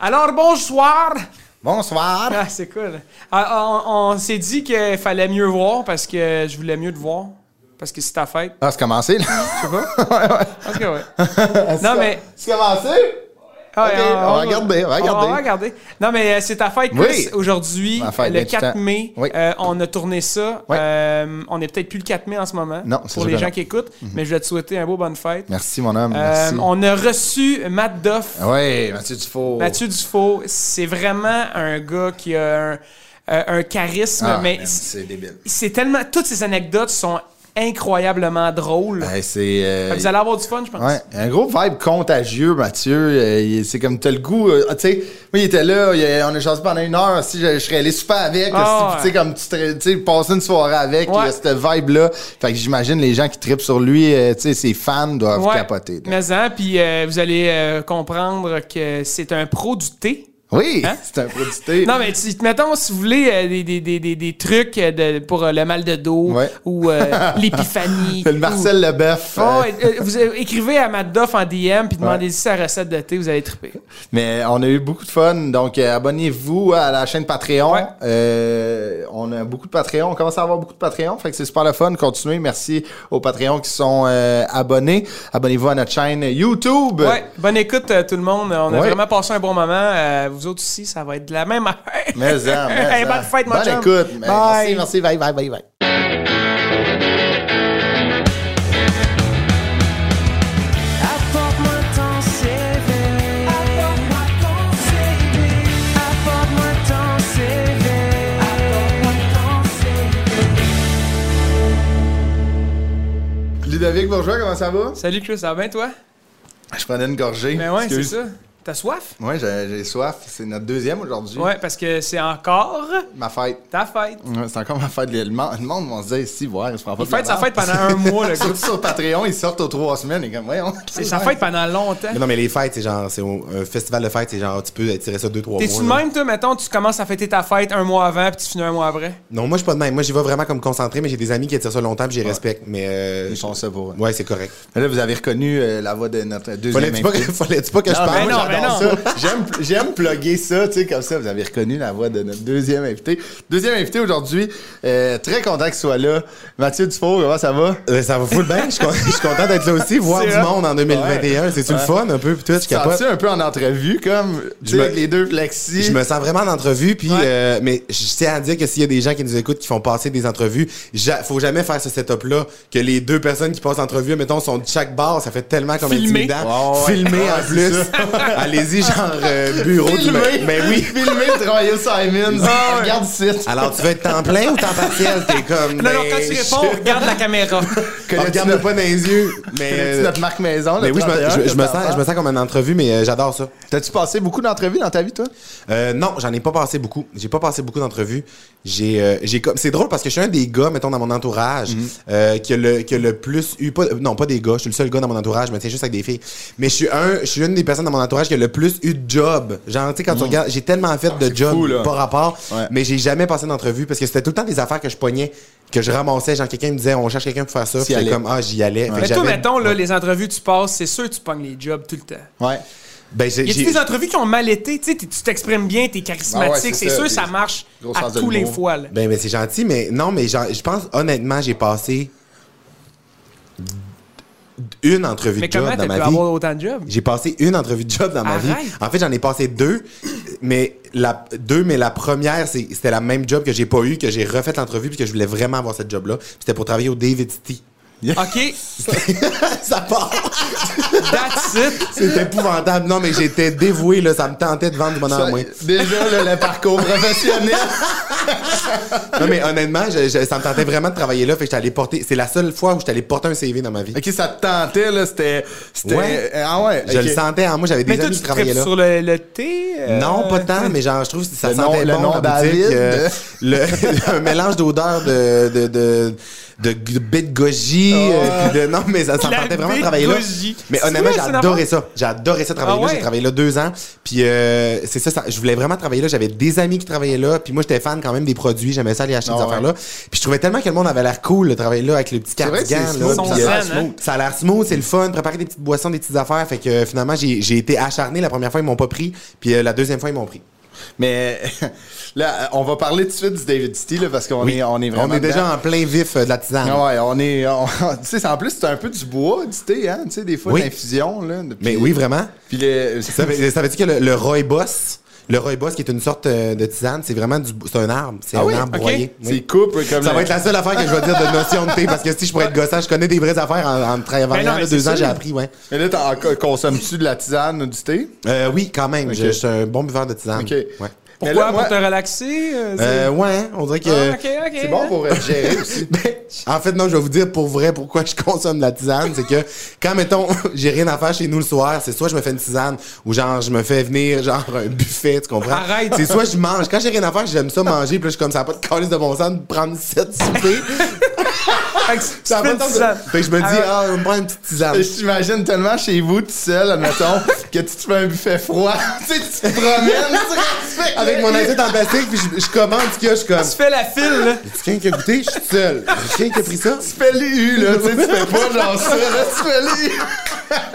Alors, bonsoir! Bonsoir. Ah, c'est cool. Ah, on on s'est dit qu'il fallait mieux voir parce que je voulais mieux te voir. Parce que c'est ta fête. Ah, c'est commencé, là? Je sais pas. Parce que ouais. Non, mais. C'est commencé? Ah, on va regarder, on va regarder. On va regarder. Non, mais euh, c'est ta fête, Oui. Chris. Aujourd'hui, le 28 4 ans. mai, Oui. euh, on a tourné ça. Oui. Euh, on n'est peut-être plus le 4 mai en ce moment. Non, c'est Pour les que gens non. qui écoutent. Mais je vais te souhaiter un beau bonne fête. Merci, mon homme. Merci. on a reçu Matt Duff. Oui, Mathieu Dufault. Mathieu Dufault, c'est vraiment un gars qui a un, un charisme, Ah, mais c'est débile. c'est tellement. Toutes ces anecdotes sont incroyablement. Ouais, c'est. euh, Vous allez avoir du fun, je pense. Ouais, un gros vibe contagieux, Mathieu. Euh, c'est comme t'as le goût. euh, tu sais, moi, il était là, il- on a chassé pendant une heure. Si je, je serais allé super avec, Ah, tu sais, comme tu sais, passer une soirée avec, Ouais. il y a cette vibe-là. Fait que j'imagine les gens qui tripent sur lui, euh, tu sais, ses fans doivent capoter. Mais hein, puis vous allez comprendre que c'est un pro du thé. Oui, Hein? c'est un produit. Non, mais tu- mettons, si vous voulez euh, des, des, des, des, des trucs euh, de- pour euh, le mal de dos Ouais. ou euh, l'épiphanie. le Marcel Leboeuf. ou- euh, Oh, vous écrivez à Matt Duff en DM puis demandez-y sa recette de thé, vous allez triper. Mais on a eu beaucoup de fun. Donc, abonnez-vous à la chaîne Patreon. Ouais. Euh, on a beaucoup de Patreon. On commence à avoir beaucoup de Patreon. Fait que c'est super le fun. Continuez. Merci aux Patreons qui sont euh, abonnés. Abonnez-vous à notre chaîne YouTube. Ouais, bonne écoute tout le monde. On a vraiment passé un bon moment. Vous autres aussi, ça va être de la même affaire. Mais en, mais Hey, en. bonne fête, mon Bonne chum. écoute. Bye. Merci, merci. Bye, bye, bye, bye. Ludovic Bourgeois, comment ça va? Salut Chris, ça va bien toi? Je prenais une gorgée. Ben ouais, c'est ça. T'as soif? Ouais, j'ai soif. C'est notre deuxième aujourd'hui. Ouais, parce que c'est encore Ma fête. ta fête. Ouais, c'est encore ma fête. Le monde, le monde va se dire, si, voir, il se prend pas Il de la fête sa fête pendant un mois, le gars. Surtout sur Patreon, ils sortent aux trois semaines. Et comme, voyons. C'est sa fête pendant longtemps. Mais non, mais les fêtes, c'est genre, c'est un festival de fêtes, c'est genre, tu peux tirer ça deux, trois mois. T'es-tu même, toi, mettons, tu commences à fêter ta fête un mois avant puis tu finis un mois après? Non, moi, je suis pas de même. Moi, j'y vais vraiment comme concentré, mais j'ai des amis qui tirent ça longtemps, puis j'y respecte. Mais. euh, Ils font ça pour. Ouais, c'est correct. Là, vous avez reconnu euh, la voix de notre deuxième Fallait-tu pas, invité. que- fallait-tu pas que je parle? J'adore ça. J'aime, j'aime plugger ça, tu sais, comme ça. Vous avez reconnu la voix de notre deuxième invité. Deuxième invité aujourd'hui. euh, très content qu'il soit là. Mathieu Dufault, comment ça va? Euh, ça va full bien. Je suis content d'être là aussi, voir C'est du monde en 2021. C'est-tu le fun un peu? Puis. Sens-tu un peu en entrevue, comme, me- avec les deux flexis? Je me sens vraiment en entrevue, puis Ouais. euh, mais je tiens à dire que s'il y a des gens qui nous écoutent qui font passer des entrevues, ja- faut jamais faire ce setup-là que les deux personnes qui passent l'entrevue, mettons, sont de chaque bar, ça fait tellement comme Filmé. intimidant. Ouais, ouais. Filmé Ouais, en plus. Allez-y, genre euh, bureau du Filmé. Mais oui. Filmé le travailler au Simons. Ah, Regarde ici. Alors, tu veux être temps plein ou temps partiel? T'es comme. Non, non, ben, quand tu réponds, regarde la caméra. Connais-tu Regarde-moi notre- pas dans les yeux. Mais. euh, notre marque maison? mais le oui, je me, 31, je- je me que sens, t'en je me sens comme une entrevue, mais euh, j'adore ça. T'as-tu passé beaucoup d'entrevues dans ta vie, toi? Euh, non, j'en ai pas passé beaucoup. J'ai pas passé beaucoup d'entrevues. J'ai, euh, j'ai comme, c'est drôle parce que je suis un des gars, mettons, dans mon entourage, Mhm. euh, qui a le, qui a le plus eu, pas, non, pas des gars, je suis le seul gars dans mon entourage, mais c'est juste avec des filles. Mais je suis un, je suis une des personnes dans mon entourage qui a le plus eu de job. Genre, tu sais, quand tu regardes, j'ai tellement fait de Mhm. Ah, c'est jobs fou, là. par rapport, Ouais. mais j'ai jamais passé d'entrevue parce que c'était tout le temps des affaires que je pognais, que je ramassais. Genre, quelqu'un me disait, on cherche quelqu'un pour faire ça. Allais. comme, ah, j'y allais. Mais toi, mettons, là, les entrevues que tu passes, c'est sûr que tu pognes les jobs tout le temps. Ouais. Ben, j'ai- Y a-tu j'ai- des entrevues qui ont mal été? Tu t'exprimes bien, t'es Ah charismatique, ouais, c'est sûr ça marche à tous les fois. Là. Ben, ben c'est gentil, mais non, mais je pense, honnêtement, j'ai passé une entrevue Mais de job dans ma vie. autant de jobs? J'ai passé une entrevue de job dans ma vie. En fait, j'en ai passé deux, mais la deux, mais la première, c'est- c'était la même job que j'ai pas eu, que j'ai refait l'entrevue puis que je voulais vraiment avoir cette job-là. C'était pour travailler au David City. OK, ça part. that's it. C'était épouvantable. Non, mais j'étais dévoué, là. Ça me tentait de vendre du bonheur, Ça, moi. déjà, là, le parcours professionnel. Non, mais honnêtement, je- je- ça me tentait vraiment de travailler là. Fait que j'étais allé porter. C'est la seule fois où j'étais allé porter un CV dans ma vie. ok, ça te tentait, là, c'était. c'était- Ouais. Ah ouais. Je le sentais en moi. J'avais des Mais toi, amis tu qui travaillaient tripes là. sur le, le thé? euh, Non, pas tant, mais genre, je trouve que ça Le sentait nom- le bon nom la David. boutique. euh, le, un mélange d'odeurs de, de, de, de, de baie goji. euh, puis de, non, mais ça, ça me tentait vraiment de travailler là. Mais honnêtement, j'ai adoré ça. J'ai adoré ça travailler Ah là. ouais? J'ai travaillé là deux ans. Puis euh, c'est ça, ça, je voulais vraiment travailler là. J'avais des amis qui travaillaient là. Puis moi, j'étais fan quand même des produits. J'aimais ça aller acheter Ah des ouais. affaires là. Puis je trouvais tellement que le monde avait l'air cool de travailler là avec le petit vrai que c'est cardigan. smooth, là, Ils puis, sont euh, zen, hein? ça a l'air smooth, c'est le fun, préparer des petites boissons, des petites affaires. Fait que euh, finalement, j'ai été acharné. La première fois, ils m'ont pas pris. Puis la deuxième fois, ils m'ont pris. Mais là, on va parler tout de suite du David City, là, parce qu'on Oui. est, on est vraiment. On est déjà dedans. en plein vif euh, de la tisane. Ah ouais, on est. on- tu sais, en plus, c'est un peu du bois, du thé, hein. Tu sais, des fois, Oui. l'infusion, là. Mais oui, vraiment. Puis. Savais- Savais-tu que le, le rooibos, le rooibos qui est une sorte euh, de tisane, c'est vraiment du, c'est un arbre, c'est Ah un oui? arbre broyé. C'est Oui. coupe comme Ça le- va être la seule affaire que je vais dire de notion de thé parce que si je pourrais être gossant, je connais des vraies affaires en, en travaillant Ben non, là, deux ans, j'ai appris, ouais. Mais là, consommes-tu de la tisane ou du thé? Euh, oui, quand même. Je, je suis un bon buveur de tisane. Ok. Ouais. Pourquoi? là, moi- Pour te relaxer? euh, c'est- Euh, ouais, on dirait que. Ah. C'est bon pour euh, gérer aussi. Ben, en fait, non, je vais vous dire pour vrai pourquoi je consomme de la tisane. C'est que quand, mettons, j'ai rien à faire chez nous le soir, c'est soit je me fais une tisane ou genre je me fais venir genre un buffet, tu comprends? Arrête. C'est soit je mange. Quand j'ai rien à faire, j'aime ça manger, puis là, je suis comme ça, pas de calice de bon sens de prendre sept soupers. Fait que Ça de. Fait que je me dis, Ah ah, on me prendre une petite tisane. Je t'imagine tellement chez vous, tout seul, admettons, que tu te fais un buffet froid. tu sais, tu te promènes, tu Avec mon assiette en plastique, puis je, je commande ce qu'il y a, je comme. Tu fais la file, là. Tu quelqu'un qui a goûté? Je suis tout seul. Quelqu'un qui a pris ça? Tu fais les U, là, tu sais, tu fais pas genre ça, là, tu fais les U.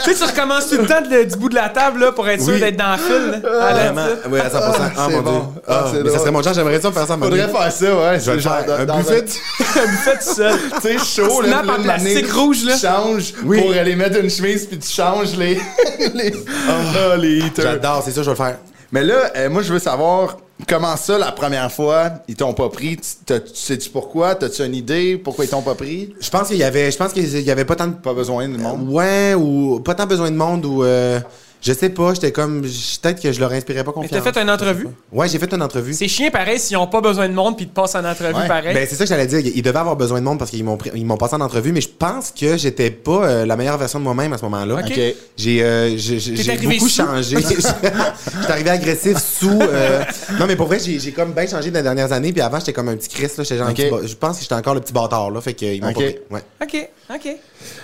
Tu sais, tu recommences tout le temps de- du bout de la table, là, pour être sûr Oui. d'être dans la file, là. La Vraiment? Oui, à 100%. Ah, c'est mon bon. dieu. Ah, Ah, mais ça serait mon genre, j'aimerais ça faire ça Faudrait faire ça, ouais. Je vais le faire. Un buffet. Un buffet tout seul. Tu sais, chaud, là. Snap là, rouge, là. Tu changes Oui. pour aller mettre une chemise, puis tu changes les. les. Ah, les heaters. J'adore, c'est ça, je vais le faire. Mais là, euh, moi, je veux savoir comment ça, la première fois, ils t'ont pas pris. Tu sais-tu pourquoi? T'as-tu une idée pourquoi ils t'ont pas pris? Je pense qu'il y avait, je pense qu'il y avait pas tant de Pas besoin de monde. Ouais, ou pas tant besoin de monde ou euh, je sais pas, j'étais comme peut-être que je leur inspirais pas Mais confiance. t'as fait une entrevue? Ouais, j'ai fait une entrevue. C'est chiant pareil s'ils ont pas besoin de monde puis ils te passent en entrevue Ouais. pareil. Ben c'est ça que j'allais dire, ils devaient avoir besoin de monde parce qu'ils m'ont pris- ils m'ont passé en entrevue, mais je pense que j'étais pas euh, la meilleure version de moi-même à ce moment-là. Ok. OK. J'ai euh, j'ai j'ai- T'es j'ai arrivé beaucoup sous? changé. J'étais arrivé agressif sous. euh, Non mais pour vrai, j'ai j'ai comme bien changé dans les dernières années. Puis avant, j'étais comme un petit Christ là. J'étais genre un Ok. petit ba- Je pense que j'étais encore le petit bâtard là. Fait qu'ils m'ont Ok. pas pris. Ouais. OK, OK.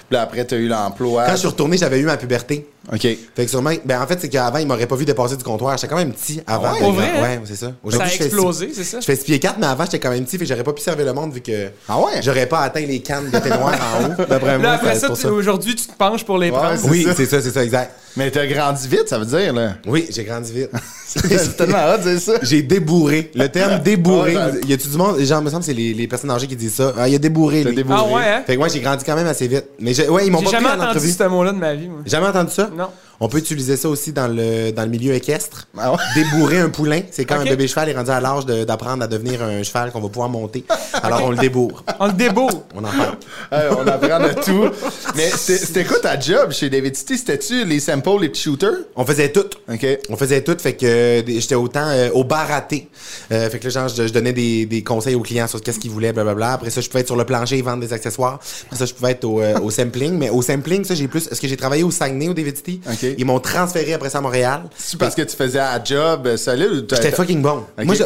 Puis là, après, t'as eu l'emploi. Quand je suis retourné, j'avais eu ma puberté. OK. Fait que sûrement, ben en fait, c'est qu'avant, ils m'auraient pas vu dépasser du comptoir. J'étais quand même petit avant. Ah ouais? Vrai? Ouais, c'est ça. Ça Aujourd'hui, a explosé, c'est ça? Je fais 6 pieds 4, mais avant, j'étais quand même petit, fait que j'aurais pas pu servir le monde vu que Ah ouais? j'aurais pas atteint les cannes de thé noir en haut. D'après moi, Là, après ça, aujourd'hui, tu te penches pour les Ouais, prendre. Oui, c'est ça, c'est ça, exact. Mais t'as grandi vite, ça veut dire, là. Oui, j'ai grandi vite. C'est tellement hot de dire ça. J'ai débourré. Le terme débourré. Ouais, ça- y a-tu du monde? Genre, me semble que c'est les, les personnes âgées qui disent ça. Ah, il a débourré, T'as débourré. Ah ouais, hein? Fait que moi, j'ai grandi quand même assez vite. Mais j'ai- ouais, ils m'ont J'ai pas jamais entendu ce mot-là de ma vie, moi. Jamais entendu ça? Non. On peut utiliser ça aussi dans le, dans le milieu équestre. Ah ouais? Débourrer un poulain, c'est quand un bébé cheval est rendu à l'âge de- d'apprendre à devenir un cheval qu'on va pouvoir monter. Alors on le débourre. On le débourre. On en parle. Euh, on apprend de tout. Mais c'était quoi ta job chez David City? C'était-tu les samples, les petits shooters? On faisait tout. OK. On faisait tout, fait que j'étais autant euh, au bar à thé. Euh, fait que là, genre, je, je donnais des, des conseils aux clients sur qu'est-ce qu'ils voulaient, blablabla. Après ça, je pouvais être sur le plancher et vendre des accessoires. Après ça, je pouvais être au, euh, au sampling. Mais au sampling, ça, j'ai plus. Est-ce que j'ai travaillé au Saguenay, au David City? Ok. Ils m'ont transféré après ça à Montréal. C'est parce que tu faisais un job euh, solide ou t'as- J'étais fucking bon. Moi, je,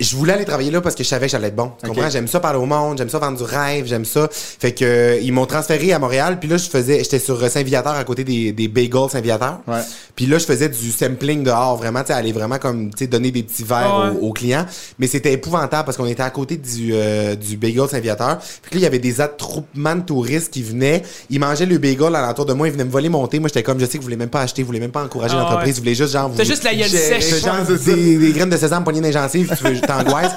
je voulais aller travailler là parce que je savais que j'allais être bon. Tu comprends? J'aime ça parler au monde, j'aime ça vendre du rêve, j'aime ça. Fait que euh, ils m'ont transféré à Montréal, puis là je faisais j'étais sur Saint-Viateur à côté des, des bagels Saint-Viateur. Ouais. Puis là je faisais du sampling dehors, vraiment tu sais aller vraiment comme tu sais donner des petits verres ouais. aux, aux clients, mais c'était épouvantable parce qu'on était à côté du euh, du bagel Saint-Viateur. Puis là il y avait des attroupements de touristes qui venaient, ils mangeaient le bagel alentour de moi, ils venaient me voler mon thé. Moi j'étais comme je sais que vous voulez même pas acheter, vous voulez même pas encourager Ah l'entreprise, ouais. vous voulez juste genre vous juste la gueule sèche. genre des, des graines de sésame poignées dans les gencives, tu veux, t'angoisses.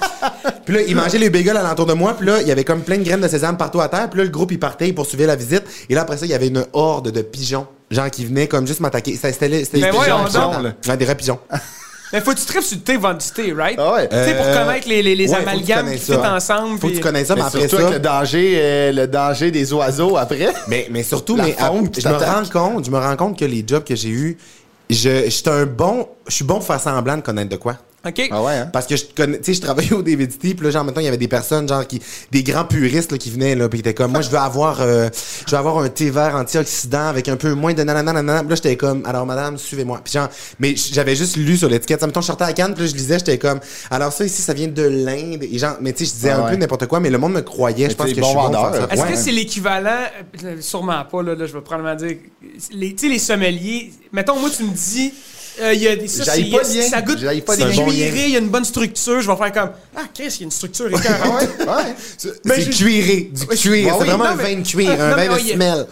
Puis là, ils mangeaient les bagels alentour de moi, puis là, il y avait comme plein de graines de sésame partout à terre, puis là, le groupe, il partait, il poursuivait la visite, et là, après ça, il y avait une horde de pigeons, genre qui venaient comme juste m'attaquer. C'était Mais des voyons pigeons, donc. là. Ouais, des vrais pigeons. Mais faut que tu tripes sur le thé, vendre du thé, right? Ah ouais. Tu sais, pour Euh, connaître les, les, les ouais, amalgames qui fit ensemble. Faut que tu connaisses ça, mais, Mais après surtout ça. avec le danger, euh, le danger des oiseaux après. Mais, mais surtout, mais je me rends compte, je me rends compte que les jobs que j'ai eus, je, je suis un bon, je suis bon pour faire semblant de connaître de quoi. OK? Ah ouais, hein? Parce que je connais, tu sais, je travaillais au DVDT, puis là, genre, maintenant, il y avait des personnes, genre, qui, des grands puristes, là, qui venaient, là, puis qui étaient comme, moi, je veux avoir, euh, je veux avoir un thé vert antioxydant avec un peu moins de nanana, nanana. Puis là, j'étais comme, alors, madame, suivez-moi. Puis genre, mais j'avais juste lu sur l'étiquette. Ça, mettons, je sortais à Cannes, puis là, je lisais, j'étais comme, alors ça, ici, ça vient de l'Inde. Et genre, mais tu sais, je disais Ah un peu n'importe quoi, mais le monde me croyait. Je pense que bon je suis vendeur. Est-ce Ouais. que c'est l'équivalent, euh, sûrement pas, là, là, je vais probablement dire, les, tu sais, les sommeliers, mettons, moi, tu me dis, euh, il y a des, ça, c'est- pas le lien. ça goûte, pas c'est cuiré, il y a une bonne structure, je vais faire comme, ah, qu'est-ce qu'il y a une structure Ah écœurante. ouais, ouais. Ben, c'est je- cuiré, du cuir. Ah c'est oui, vraiment non, un mais- vin de cuir, Ah, un non, vin de ouais, il- smell.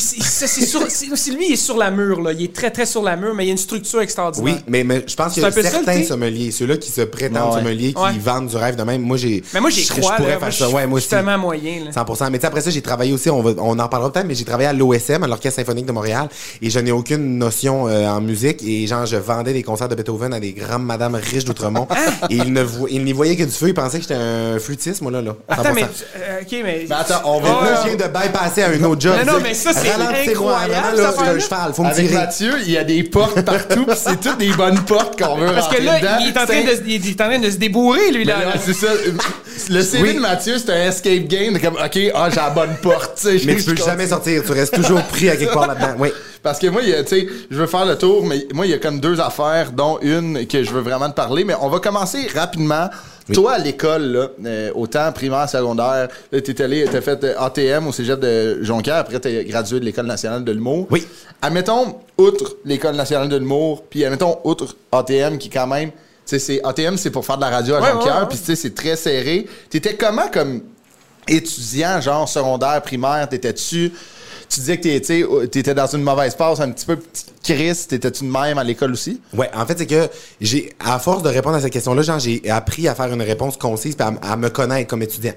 c'est- ça, c'est sur, c'est- c'est lui, il est sur la mure, là. Il est très, très sur la mure, mais il y a une structure extraordinaire. Oui, mais, mais je pense qu'il y a certains sommeliers, ceux-là qui se prétendent Ouais. sommeliers, qui Ouais. vendent du rêve de même. Moi, j'ai. Mais moi, j'y crois, Je pourrais faire ça. Ouais, moi aussi. moyen, là. 100%. Mais tu sais, après ça, j'ai travaillé aussi, on en parlera peut-être, mais j'ai travaillé à l'OSM, à l'Orchestre Symphonique de Montréal, et je n'ai aucune notion euh, en musique. Et genre, je vendais des concerts de Beethoven à des grandes madames riches d'Outremont. et ils ne vo- n'y voyaient que du feu, ils pensaient que j'étais un flûtiste, moi, là. là. Attends, 100%. mais. euh, ok, mais. Mais attends, on va- Là, je viens de bypasser à un autre job. Non, non, mais ça, c'est incroyable, là, un cheval, faut me Avec tirer. Mathieu, il y a des portes partout, pis c'est toutes des bonnes portes qu'on veut Parce que là, dedans. il est, en train de, il est en train de se débourrer, lui, là. là, c'est ça. Le CV Oui. de Mathieu, c'est un escape game. Comme, OK, ah, j'ai la bonne porte. tu sais, Mais tu peux jamais sortir, tu restes toujours pris à quelque part là-dedans. Oui. Parce que moi, tu sais, je veux faire le tour, mais moi, il y a comme deux affaires, dont une que je veux vraiment te parler. Mais on va commencer rapidement. Toi, à l'école, là, euh, autant primaire, secondaire, t'es allé, t'as fait euh, ATM au cégep de Jonquière, après t'es gradué de l'École nationale de l'humour. Oui. Admettons, outre l'École nationale de l'humour, puis admettons, outre ATM, qui quand même, tu sais, c'est, ATM, c'est pour faire de la radio à Ouais, Jonquière, ouais, ouais. puis tu sais, c'est très serré. T'étais comment comme étudiant, genre secondaire, primaire, t'étais-tu... Tu disais que tu sais, t'étais dans une mauvaise passe, un petit peu petite crise, t'étais-tu de même à l'école aussi? Ouais, en fait, c'est que j'ai, à force de répondre à cette question-là, genre, j'ai appris à faire une réponse concise puis à, à me connaître comme étudiant.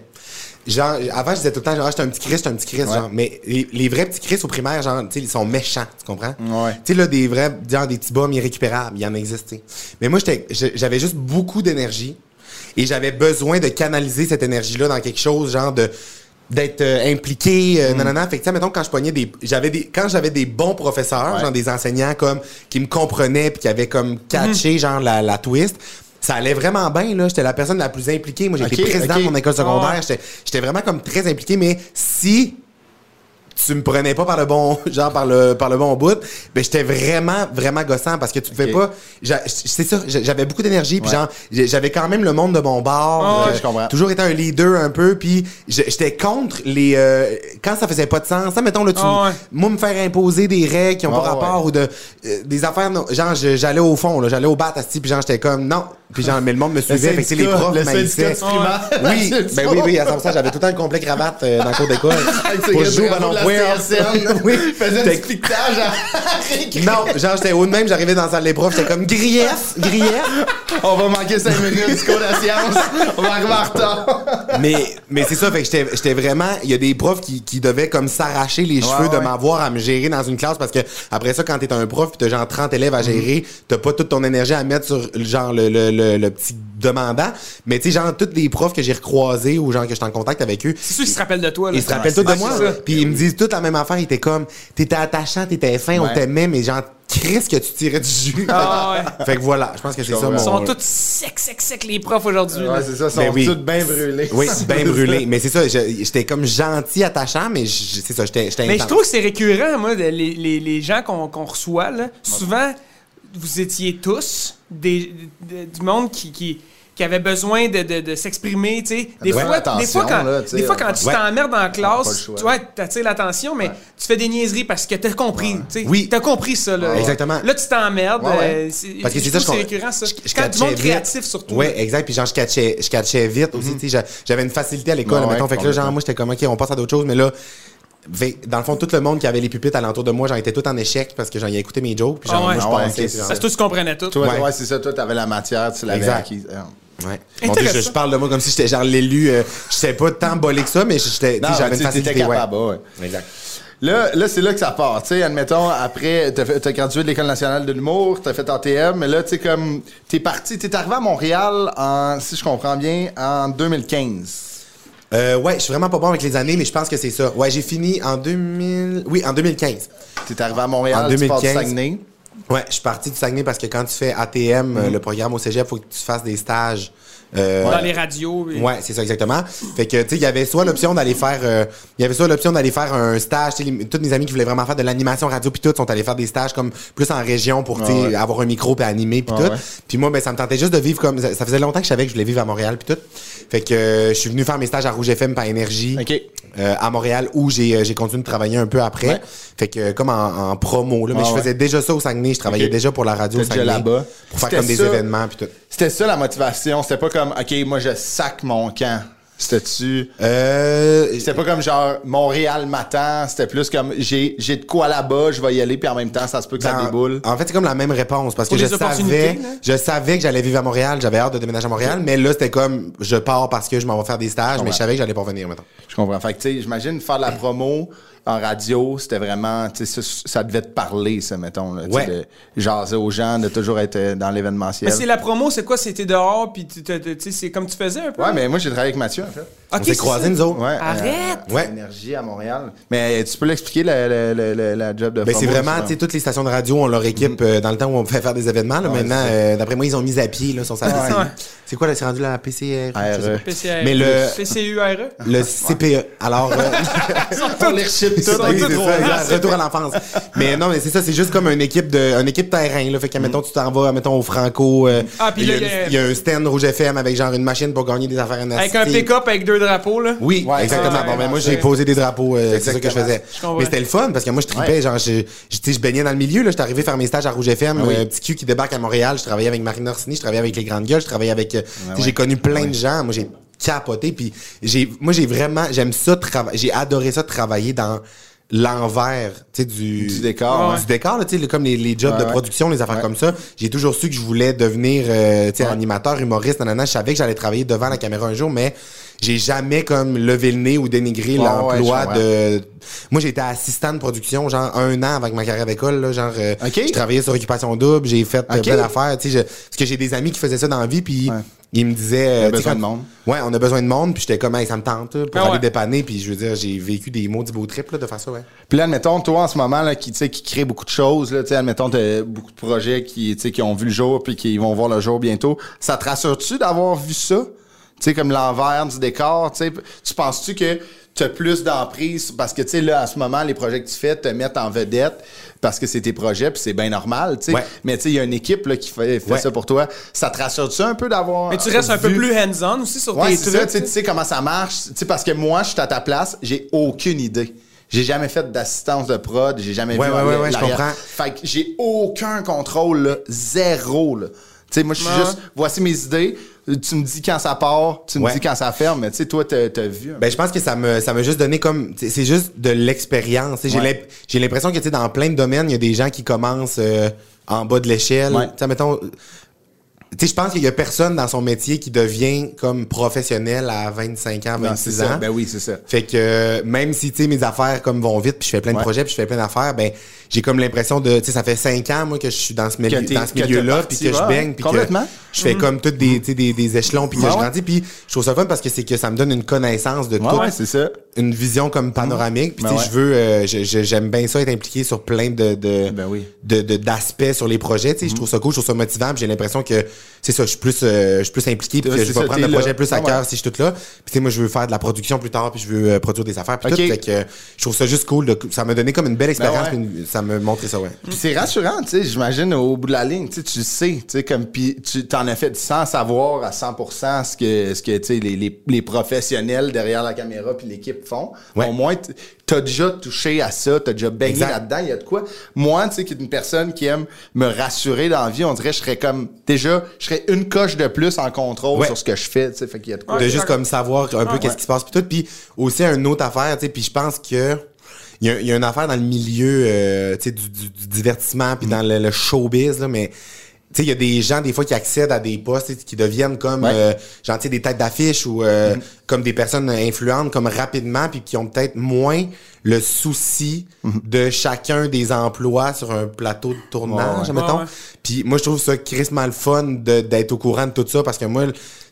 Genre, avant, je disais tout le temps, genre, Ah, j'étais un petit Christ, j'étais un petit Ouais. genre. Mais les, les vrais petits Christ au primaire, genre, tu sais, ils sont méchants, tu comprends? Ouais. Tu sais, là, des vrais, genre, des petits bums irrécupérables, il y en existe. Mais moi, j'étais, j'avais juste beaucoup d'énergie et j'avais besoin de canaliser cette énergie-là dans quelque chose, genre, de, d'être euh, impliqué, Mm. euh, nanana. Fait que, mettons, quand je pognais des, j'avais des, quand j'avais des bons professeurs, Ouais. genre des enseignants comme, qui me comprenaient puis qui avaient comme catché, Mm-hmm. genre, la, la twist, ça allait vraiment bien, là. J'étais la personne la plus impliquée. Moi, j'étais président de mon école secondaire. J'étais, j'étais vraiment comme très impliqué, mais si tu me prenais pas par le bon genre par le par le bon bout ben j'étais vraiment vraiment gossant parce que tu pouvais Ok. pas c'est ça j'a- j'avais beaucoup d'énergie puis Ouais. genre j'avais quand même le monde de mon bord Ah comprends. toujours été un leader un peu puis j'étais contre les euh, quand ça faisait pas de sens ça mettons là tu Ah ouais. moi me faire imposer des règles qui ont pas Ah rapport ouais. ou de euh, des affaires genre j'allais au fond là j'allais au bat asti puis genre j'étais comme non puis genre mais le monde me suivait fait que c'est les profs le m'haïssaient. oui ben oui oui à 100% j'avais tout le temps le complet cravate euh, dans le cours d'école pour jouer au ballon point oui Il faisait J'étais- du piquetage à non, genre j'étais haut de même, j'arrivais dans la salle des profs, j'étais comme grief, grief. On va manquer 5 minutes du cours de science. On va arriver en retard. Mais mais c'est ça, fait que j'étais j'étais vraiment, il y a des profs qui, qui devaient comme s'arracher les cheveux de ouais. m'avoir à me gérer dans une classe parce que après ça quand t'es un prof puis t'as genre 30 élèves à gérer, t'as pas toute ton énergie à mettre sur genre le, le, le, le petit demandant, mais tu sais genre tous les profs que j'ai recroisés ou genre que j'étais en contact avec eux, C'est sûr qu'ils se rappellent de toi, là. Ils se rappellent tous de Ouais, moi. Puis ils me disent toute la même affaire. Ils étaient comme, t'étais attachant, t'étais fin, on Ouais. t'aimait, mais genre, Chris que tu tirais du jus. Ah fait que voilà, je pense que c'est ça mon. Ils sont tous secs, secs, secs, les profs aujourd'hui. Ouais, c'est ça, ils sont Ben oui. tous bien brûlés. Oui, bien brûlé. Mais c'est ça, j'étais comme gentil, attachant, mais je- c'est ça, j'étais Mais je trouve que c'est récurrent, moi, les, les, les gens qu'on reçoit, là. Souvent, vous étiez tous des, de- du monde qui, qui, qui avait besoin de, de, de s'exprimer. Des, Ouais, fois, des fois, quand, là, des fois, quand tu ouais. t'emmerdes le classe, tu vois, t'attires l'attention, mais tu fais des niaiseries parce que t'as compris. Oui. T'as compris ça, là. Ouais. Exactement. Là, tu t'emmerdes. Ouais, ouais. euh, Parce que c'est ça, récurrent, ça. je- je Quand du monde vite. créatif, surtout. Ouais, là. exact. Puis genre, je catchais, je catchais vite aussi. j'a- J'avais une facilité à l'école, Ouais, ouais, fait que là, genre, moi, j'étais comme, OK, on passe à d'autres choses. Mais là, dans le fond, tout le monde qui avait les pupitres alentour de moi, j'en étais tout en échec parce que j'en ai écouté mes jokes. Puis genre, Ah ouais. moi, je Ah ouais, pensais. ok, puis genre- Parce que toi, tu comprenais tout. Toi, Ouais. ouais, c'est ça. Toi, t'avais la matière, tu l'avais acquise. Ouais. Dieu, je, parle de moi comme si j'étais genre l'élu. Euh, je sais pas tant bolé que ça, mais j'étais, j'avais une facilité. ouais. capable, ouais. Exact. Là, là c'est là que ça part. Tu sais, admettons, après, t'as, fait- t'as gradué de l'École nationale de l'humour, t'as fait ATM, mais là, tu sais, comme, t'es parti, t'es arrivé à Montréal en, si je comprends bien, en 2015. Euh, ouais, je suis vraiment pas bon avec les années, mais je pense que c'est ça. Ouais, j'ai fini en 2000. Oui, en 2015. T'es arrivé à Montréal, En tu pars du 2015. Saguenay? Ouais, je suis parti du Saguenay parce que quand tu fais ATM, Mhm. euh, le programme au cégep, faut que tu fasses des stages. Euh, Dans les radios. et- Ouais, c'est ça exactement. Fait que tu sais, il y avait soit l'option d'aller faire euh, il y avait soit l'option d'aller faire un stage, les- tous mes amis qui voulaient vraiment faire de l'animation radio puis tout sont allés faire des stages comme plus en région pour Ah ouais. avoir un micro puis animer puis Ah tout. Puis moi ben ça me tentait juste de vivre comme ça, ça faisait longtemps que je savais que je voulais vivre à Montréal puis tout. Fait que euh, je suis venu faire mes stages à Rouge FM par énergie. Euh, à Montréal où j'ai continué de travailler un peu après. Ouais. Fait que comme en, en promo là, mais Ah je ouais. faisais déjà ça au Saguenay, je travaillais déjà pour la radio au T'es déjà Saguenay là-bas. pour faire C'était comme des ça. événements puis tout. C'était ça la motivation. C'était pas comme, OK, moi, je sac mon camp. C'était-tu. Euh, C'était pas comme genre Montréal m'attend, c'était plus comme j'ai j'ai de quoi là-bas, je vais y aller puis en même temps ça se peut que ça déboule. En fait, c'est comme la même réponse parce que je savais, je savais que j'allais vivre à Montréal, j'avais hâte de déménager à Montréal, mais là c'était comme je pars parce que je m'en vais faire des stages, mais je savais que j'allais pas venir maintenant. Je comprends. Fait que tu sais, j'imagine faire de la promo en radio, c'était vraiment tu sais ça, ça devait te parler ça mettons là, Ouais. de jaser aux gens, de toujours être euh, dans l'événementiel. Mais c'est la promo, c'est quoi? C'était dehors, puis c'est comme tu faisais un peu? Ouais, mais moi j'ai travaillé avec Mathieu en fait. Ok, On s'est c'est croisés nous autres. Ouais. Arrête! euh, Ouais. Énergie à Montréal. Mais tu peux l'expliquer la, la, la, la- la job de Ben, c'est vraiment, tu sais, toutes les stations de radio ont leur équipe euh, dans le temps où on pouvait faire des événements. Là, Ouais, maintenant, euh, d'après moi, ils ont mis à pied, là, sur sa Ouais. C'est quoi, là, c'est rendu la PCR? PCR. Mais le- PCURE? Le CPE. Alors, euh, On les tout. Retour à l'enfance. mais non, mais c'est ça, c'est juste comme une équipe de, une équipe terrain, là. Fait que, mettons, tu t'en vas, mettons, au Franco, Ah, puis il y, a là, une- il y a- il y a un stand Rouge FM avec genre une machine pour gagner des affaires Avec un pick-up avec deux drapeaux, là? Oui, Ouais, exactement. bon, ben, moi, j'ai posé des drapeaux, euh, c'est ça que je faisais. Je. Mais c'était le fun parce que moi, je tripais, Ouais. genre, je, je, tu sais, je baignais dans le milieu, là. J'étais arrivé faire mes stages à Rouge FM, Ah oui. euh, petit Q qui débarque à Montréal. Je travaillais avec Marine Orsini, je travaillais avec les grandes gueules, je travaillais avec, euh, ouais. j'ai connu plein de gens. Moi, j'ai capoté, puis j'ai, moi, j'ai vraiment, j'aime ça travailler, j'ai adoré ça travailler dans l'envers, tu sais, du, Du décor, du décor, là, tu sais, comme les, les jobs Ouais, de production, les affaires Ouais. comme ça. J'ai toujours su que je voulais devenir, euh, tu sais, animateur, humoriste, nanana. Je savais que j'allais travailler devant la caméra un jour, mais j'ai jamais comme levé le nez ou dénigré l'emploi ouais, je de. Moi, j'étais assistant de production, genre un an avec ma carrière d'école, là, genre. euh, Ok. J'ai travaillé sur occupation double, j'ai fait euh, Ok. plein d'affaires, tu sais, je- parce que j'ai des amis qui faisaient ça dans la vie, puis Ouais. ils me disaient. On a euh, besoin quand- de monde. Ouais, on a besoin de monde, puis j'étais comme, hey, ça me tente, là, pour Ah aller ouais. dépanner, puis je veux dire, j'ai vécu des maudits beaux trips, là, de faire ça, ouais. Puis là, admettons, toi, en ce moment, là, qui, tu sais, qui crée beaucoup de choses, là, tu sais, admettons, t'as beaucoup de projets qui, tu sais, qui ont vu le jour puis qui vont voir le jour bientôt. Ça te rassure-tu d'avoir vu ça? Tu sais, comme l'envers du décor, tu sais, tu penses-tu que t'as plus d'emprise? Parce que, tu sais, là, à ce moment, les projets que tu fais te mettent en vedette parce que c'est tes projets puis c'est bien normal, tu sais. Ouais. Mais, tu sais, il y a une équipe, là, qui fait, fait Ouais. ça pour toi. Ça te rassure-tu un peu d'avoir. Mais tu restes un peu plus hands-on aussi sur Ouais, tes c'est ça, trucs. tu sais, tu sais comment ça marche. Tu sais, parce que moi, je suis à ta place, j'ai aucune idée. J'ai jamais fait d'assistance de prod, j'ai jamais Ouais, vu ouais, l'arrière- ouais, ouais, je comprends. Fait que j'ai aucun contrôle, là, zéro, là. Tu sais, moi, je suis Ouais. juste, voici mes idées, tu me dis quand ça part, tu me Ouais. dis quand ça ferme, mais tu sais, toi, t'as t'as vu. Ben, je pense que ça me, ça m'a juste donné comme, c'est juste de l'expérience. tu sais, J'ai Ouais. j'ai l'impression que, tu sais, dans plein de domaines, il y a des gens qui commencent euh, en bas de l'échelle. Ouais. Tu sais, mettons, tu sais, je pense qu'il y a personne dans son métier qui devient comme professionnel à 25 ans, Non, c'est 26 ça. ans. Ben oui, c'est ça. Fait que euh, même si tu sais mes affaires comme vont vite, puis je fais plein de Ouais. projets, puis je fais plein d'affaires, ben j'ai comme l'impression de tu sais ça fait cinq ans moi que je suis dans ce milieu dans ce milieu là puis que je baigne puis que je fais comme toutes des tu sais des, des échelons puis que Ouais, je grandis puis je trouve ça fun parce que c'est que ça me donne une connaissance de Ouais, tout ouais, c'est ça. une vision comme panoramique puis Ben tu sais ouais. je veux euh, j'aime bien ça être impliqué sur plein de de Ben oui. de- de- d'aspects sur les projets tu sais je trouve ça cool je trouve ça motivant j'ai l'impression que c'est ça je suis plus euh, je suis plus impliqué puis que je vais prendre le là. projet plus à Ah cœur si je suis tout là puis tu sais moi je veux faire de la production plus tard puis je veux euh, produire des affaires puis tout fait que euh, je trouve ça juste cool de, ça m'a donné comme une belle expérience Ben ouais. puis ça me montrait ça ouais Puis c'est rassurant, tu sais, j'imagine au bout de la ligne, tu sais, tu sais, comme, puis tu t'en as fait sans savoir à 100% ce que, ce que, tu sais, les, les, les professionnels derrière la caméra puis l'équipe font. Ouais. Au moins, t'as déjà touché à ça, t'as déjà baigné là-dedans, il y a de quoi. Moi, tu sais, qui est une personne qui aime me rassurer dans la vie, on dirait que je serais comme, déjà, je serais une coche de plus en contrôle Ouais. sur ce que je fais, tu sais, fait qu'il y a de quoi. de juste comme savoir un peu qu'est-ce qui se passe puis tout puis aussi une autre affaire tu sais puis je pense que il y, a, il y a une affaire dans le milieu euh, tu sais du, du- du divertissement puis dans le, le showbiz là mais tu sais, il y a des gens, des fois, qui accèdent à des postes, tu sais, qui deviennent comme, Ouais. euh, genre, tu sais, des têtes d'affiche ou euh, comme des personnes influentes, comme rapidement, puis qui ont peut-être moins le souci de chacun des emplois sur un plateau de tournage, Ouais, ouais. mettons. Ouais, ouais. Puis moi, je trouve ça crissement le fun de- d'être au courant de tout ça, parce que moi,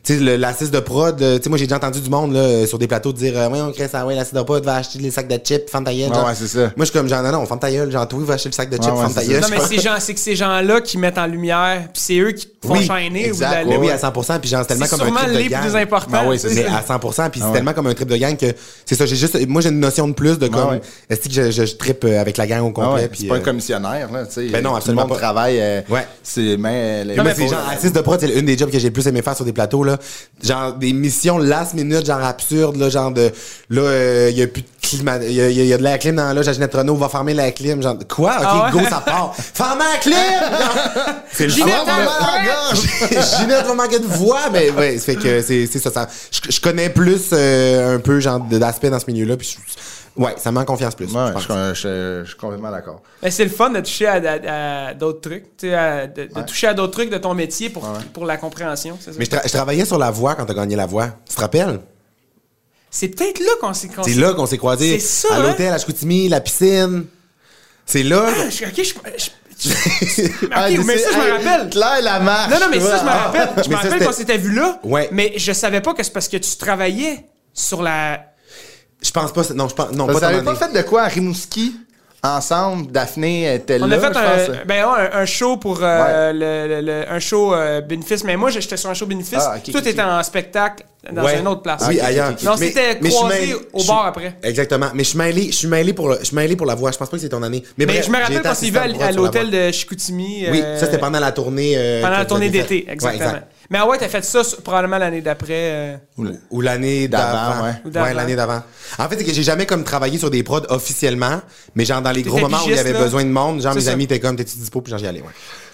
tu sais, le- l'assist de prod, euh, tu sais, moi, j'ai déjà entendu du monde, là, sur des plateaux dire, euh, ouais, on crée ça, ouais, l'assist de prod va acheter les sacs de chips, ferme ta gueule, Ouais, c'est ça. Moi, je suis comme, genre, non, non, ferme ta gueule, genre, toi, va acheter le sac de chips, Ouais, ouais, ferme ta c'est gueule. Non, mais c'est gens- c'est que ces gens-là qui mettent en lumière, puis c'est eux qui font Oui, exact, ou la- oui, à 100%, puis genre, c'est tellement comme un sûrement trip de les gang. plus importants. Ah oui, c'est. Mais à 100%, puis Ah c'est tellement comme un trip de gang que c'est ça, j'ai juste, moi j'ai une notion de plus de comme, est-ce que je, je, je trippe euh, avec la gang au Ah complet, puis, c'est pas euh, un commissionnaire, là, tu sais. Ben non, Tout le absolument monde pas. travaille, euh, Ouais. c'est les mais faut- genre, assist de prod, c'est une des jobs que j'ai le plus aimé faire sur des plateaux, là. Genre, des missions last minute, genre absurdes, là, genre de, là, il y a plus de climat, il y a, y a- y a de la clim dans la loge à Ginette Renault, va fermer la clim, genre, quoi? Ok, Ah ouais? go, ça part. Ferme la clim! C'est le Ginette, va à la Ginette va manquer de voix, mais ouais, fait que c'est ça, ça. Je, je connais plus euh, un peu genre d'aspect dans ce milieu-là, puis je- ouais, ça me rend confiance plus. Ouais, je pense. je, je- je suis complètement d'accord. Mais c'est le fun de toucher à, à- à d'autres trucs. Tu sais, à- de, de toucher à d'autres trucs de ton métier pour, pour la compréhension. ça? Mais je, tra- je travaillais sur la voix quand t'as gagné la voix. Tu te rappelles? C'est peut-être là qu'on s'est qu'on C'est s'est- là qu'on s'est croisés. C'est ça, À hein? l'hôtel, à Chicoutimi, la piscine. C'est là. Ah, je- ok, je, je- je- Ah, mais ça, je me rappelle. Claire la marche. Non, non, mais ça, je me rappelle. Je me rappelle qu'on s'était vu là. Ouais. Mais je savais pas que c'est parce que tu travaillais sur la. Je pense pas. Non, je pense. Non, Parce pas t'avais pas fait de quoi à Rimouski? Ensemble? Daphné était On là, a fait je un, pense. ben, ouais, un, un show pour euh, le, le- le- un show euh, bénéfice. Mais moi, j'étais sur un show bénéfice. Ah, t'étais ok. en spectacle dans Ouais. une autre place. Oui, ok, ailleurs. Non, Mais- c'était croisé mêlé- au bar après. Exactement. Mais je suis mêlé, je suis mêlé pour le, je suis mêlé pour la voix. Je pense pas que c'est ton année. Mais, Mais bref, je me rappelle s'est vu assistant à, l'hôtel de Chicoutimi. Oui, euh, ça c'était pendant la tournée. euh, pendant la tournée d'été, exactement. Mais ah ouais, t'as fait ça probablement l'année d'après. euh, Ou l'année D'avant, ouais. Ou. Ouais, l'année d'avant. En fait, c'est que j'ai jamais comme travaillé sur des prods officiellement, mais genre dans les gros moments où il y avait là? besoin de monde, genre mes ça. amis étaient comme, t'es-tu dispo? Puis genre j'y allais, ouais.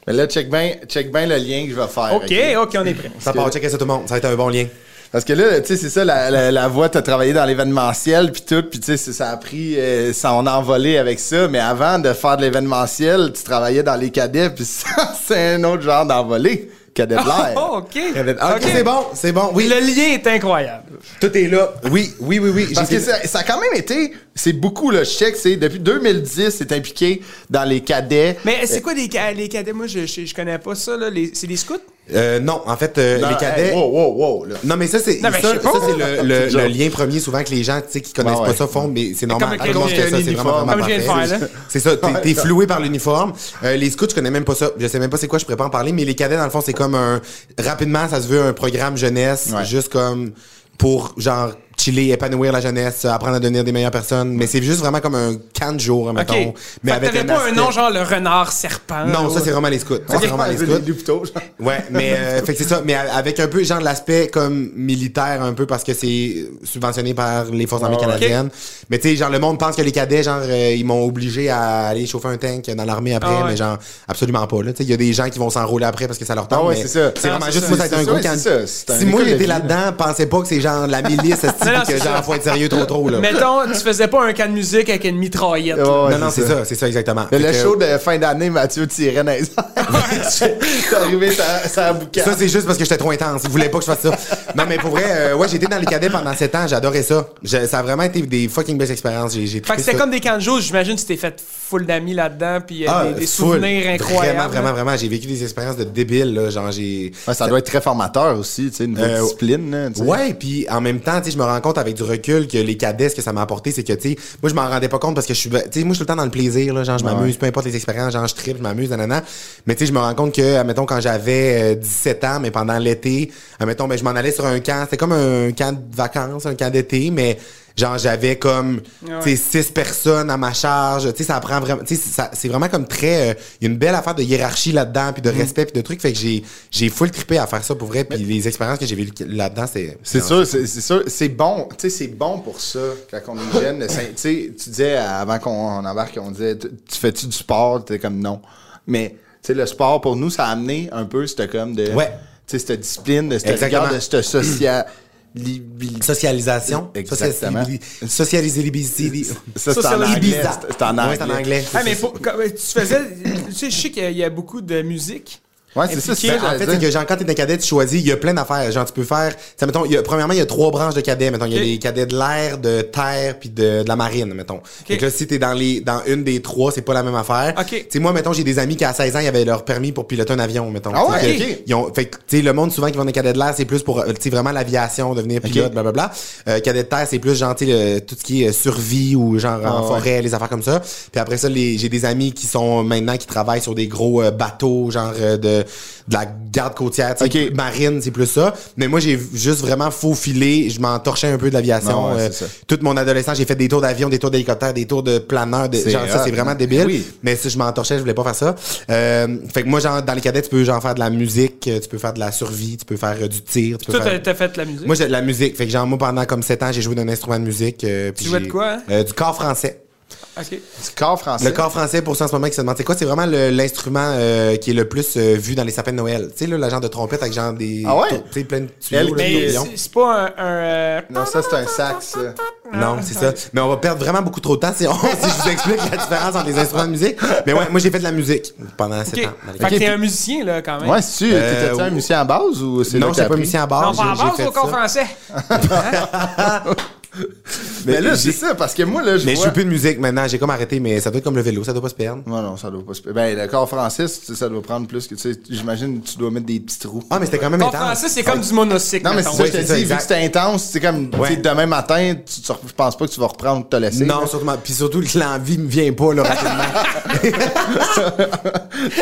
Mais là, check bien check ben le lien que je vais faire. OK, OK, on est prêt. Ça part, checker ça tout le monde. Ça va être un bon lien. Parce que là, tu sais, c'est ça, la, la, la voix, t'as travaillé dans l'événementiel, puis tout, puis tu sais, ça a pris euh, son envolé avec ça, mais avant de faire de l'événementiel, tu travaillais dans les cadets, puis ça, c'est un autre genre d'envolé, cadet de l'air. Oh, OK. Ah, ok, c'est bon, c'est bon. Oui, Le lien est incroyable. tout est là. Oui, oui, oui, oui. Parce que ça, ça a quand même été, c'est beaucoup, là, je sais que c'est, depuis 2010, c'est impliqué dans les cadets. Mais c'est quoi les, ca- les cadets? Moi, je, je, je connais pas ça. Là. Les- c'est des scouts? Euh, non, en fait, euh, Non, les cadets. hey, wow, wow, wow, là. Non, mais ça, c'est ça, c'est le, le- C'est le lien premier souvent que les gens tu sais, qui connaissent Ouais, pas ça font, mais c'est normal. comme Tout le monde fait ça, c'est vraiment, vraiment. C'est ça, t'es, t'es Ouais. floué par l'uniforme. Euh, les scouts, je connais même pas ça. Je sais même pas c'est quoi, je pourrais pas en parler, mais les cadets, dans le fond, c'est comme un. Rapidement, ça se veut un programme jeunesse, Ouais. juste comme pour genre chiller, épanouir la jeunesse, apprendre à devenir des meilleures personnes. Mais c'est juste vraiment comme un camp de jour, mettons. OK. Mais Fait que t'avais pas un nom genre le renard serpent. Non, ça c'est vraiment les scouts. Ça, c'est vraiment les scouts. les plutôt, genre. Ouais, mais euh, fait que c'est ça, mais avec un peu genre l'aspect comme militaire un peu parce que c'est subventionné par les forces armées canadiennes. Mais tu sais genre le monde pense que les cadets genre euh, ils m'ont obligé à aller chauffer un tank dans l'armée après Ah ouais. mais genre absolument pas là, tu sais il y a des gens qui vont s'enrôler après parce que ça leur tente Ah ouais, mais c'est ça. C'est Ah, vraiment juste ça. moi ça a été C'est un gros un Si moi j'étais là-dedans, pensez pas que c'est genre la milice Non, que genre faut être sérieux trop trop là. Mettons, tu faisais pas un cas de musique avec une mitraillette. non non, c'est ça, c'est ça exactement. Le, Fait le que- show de fin d'année, Mathieu tirait dans les arrivé ça, ça a boucan. Ça, c'est juste parce que j'étais trop intense. Ils voulaient pas que je fasse ça. Non, mais pour vrai, euh, ouais, j'ai été dans les cadets pendant 7 ans. J'adorais ça. Je- ça a vraiment été des fucking belles expériences. J'ai, j'ai Fait que c'était comme des camps de jour. J'imagine que tu t'es fait full d'amis là-dedans, puis euh, Ah, des, des full. souvenirs incroyables. Vraiment, vraiment, vraiment. J'ai vécu des expériences de débiles, là. Genre, j'ai. Ouais, ça doit être très formateur aussi, tu sais, une Euh, discipline. là, tu sais. Ouais, puis en même temps, tu sais, je me rends compte avec du recul que les cadets, ce que ça m'a apporté, c'est que, tu sais, moi, je m'en rendais pas compte parce que je suis, tu sais, moi, je suis tout le temps dans le plaisir, là, genre, je m'amuse, peu importe les expériences, genre, je tripe, je m'amuse, nanana. Mais, tu sais, je me rends compte que, admettons, quand j'avais euh, 17 ans, mais pendant l'été, admettons, ben, je m'en allais sur un camp, c'était comme un camp de vacances, un camp d'été, mais, genre, j'avais comme, tu sais, six personnes à ma charge, tu sais, ça prend vraiment, tu sais, c'est vraiment comme très, euh, il y a une belle affaire de hiérarchie là-dedans, puis de respect, puis de trucs, fait que j'ai, j'ai full trippé à faire ça pour vrai, puis les expériences que j'ai vécues là-dedans, c'est. C'est sûr, c'est c'est sûr, c'est bon, tu sais, c'est bon pour ça quand on est jeune. c'est- Tu sais, tu disais avant qu'on embarque, on disait, tu tu fais-tu du sport? T'es comme non. Mais, tu sais, le sport pour nous, ça a amené un peu, c'était comme de, Ouais. tu sais, cette discipline, de cette rigueur, de cette social, Socialisation. Exactement. Socialisabilité. Ça, c'est en anglais. C'est en anglais. Ah, mais faut- quand- tu faisais. Tu sais, je sais qu'il y a beaucoup de musique. Ouais, c'est ça, Ben, en fait, c'est que genre, quand t'es un cadet, tu choisis, il y a plein d'affaires. Genre, tu peux faire, ça, mettons, il y a, premièrement, il y a trois branches de cadets. Mettons, il y a les cadets de l'air, de terre, puis de, de la marine, mettons. Fait que là, si t'es dans les, dans une des trois, c'est pas la même affaire. Ok. Tu sais, moi, mettons, j'ai des amis qui, à 16 ans, ils avaient leur permis pour piloter un avion, mettons. Ah ouais, que Ils ont, fait que, tu sais, le monde, souvent, qui vont les cadets de l'air, c'est plus pour, euh, tu sais, vraiment l'aviation, devenir pilote, blablabla. Euh, cadet de terre, c'est plus, sais, le- tout ce qui est euh, survie ou genre en Ah ouais. forêt, les affaires comme ça. Puis après ça, j'ai des amis qui sont maintenant, qui travaillent sur des gros euh, bateaux, genre euh, de, de la garde côtière, tu sais, Ok. marine, c'est plus ça. Mais moi, j'ai juste vraiment faufilé, je m'en torchais un peu de l'aviation. Ouais, Euh, toute mon adolescence, j'ai fait des tours d'avion, des tours d'hélicoptère, des tours de planeur, de, genre ça, c'est vraiment débile. Oui. Mais ça, je m'en torchais, je voulais pas faire ça. Euh, fait que moi, genre, dans les cadets, tu peux genre faire de la musique, euh, tu peux faire de la survie, tu peux faire euh, du tir, tu peux Toi, faire... t'as fait de la musique? Moi, j'ai de la musique. Fait que genre, moi, pendant comme 7 ans, j'ai joué d'un instrument de musique. euh, puis jouais de quoi, hein? Euh, du corps français. Ok. Du corps français. Le corps français, pour ça, en ce moment, qui se demande, c'est quoi? C'est vraiment l'instrument euh, qui est le plus euh, vu dans les sapins de Noël? Tu sais, là, le genre de trompette avec genre des... Ah ouais? Tu sais, plein de tuyaux, c'est- pas un. un, euh, Non, ça, c'est un sax. ça. Non, c'est ça. Mais on va perdre vraiment beaucoup trop de temps si, on- si je vous explique la différence entre les instruments de musique. Mais ouais, moi, j'ai fait de la musique pendant 7 Ok. ans. Fait que t'es un musicien, là, quand même. Ouais, si tu Euh, t'étais-tu un musicien à base ou c'est Non, j'étais pas musicien à base. non, pas j'ai base au corps ça. français. Mais là, c'est ça, parce que moi, là, je Mais je joue plus de musique maintenant. J'ai comme arrêté, mais ça doit être comme le vélo. Ça doit pas se perdre. Non, non, ça doit pas se... Ben, le corps français, ça doit prendre plus que... Tu sais, j'imagine que tu dois mettre des petits trous. Ah, mais c'était quand même Corps intense. français, c'est comme du monocycle. Non, mais c'est ça, je te dis, vu que c'est intense, c'est comme, tu sais, Ouais. demain matin, tu, tu- je pense pas que tu vas reprendre te laisser. Non, surtout, puis surtout que l'envie me vient pas, là, rapidement.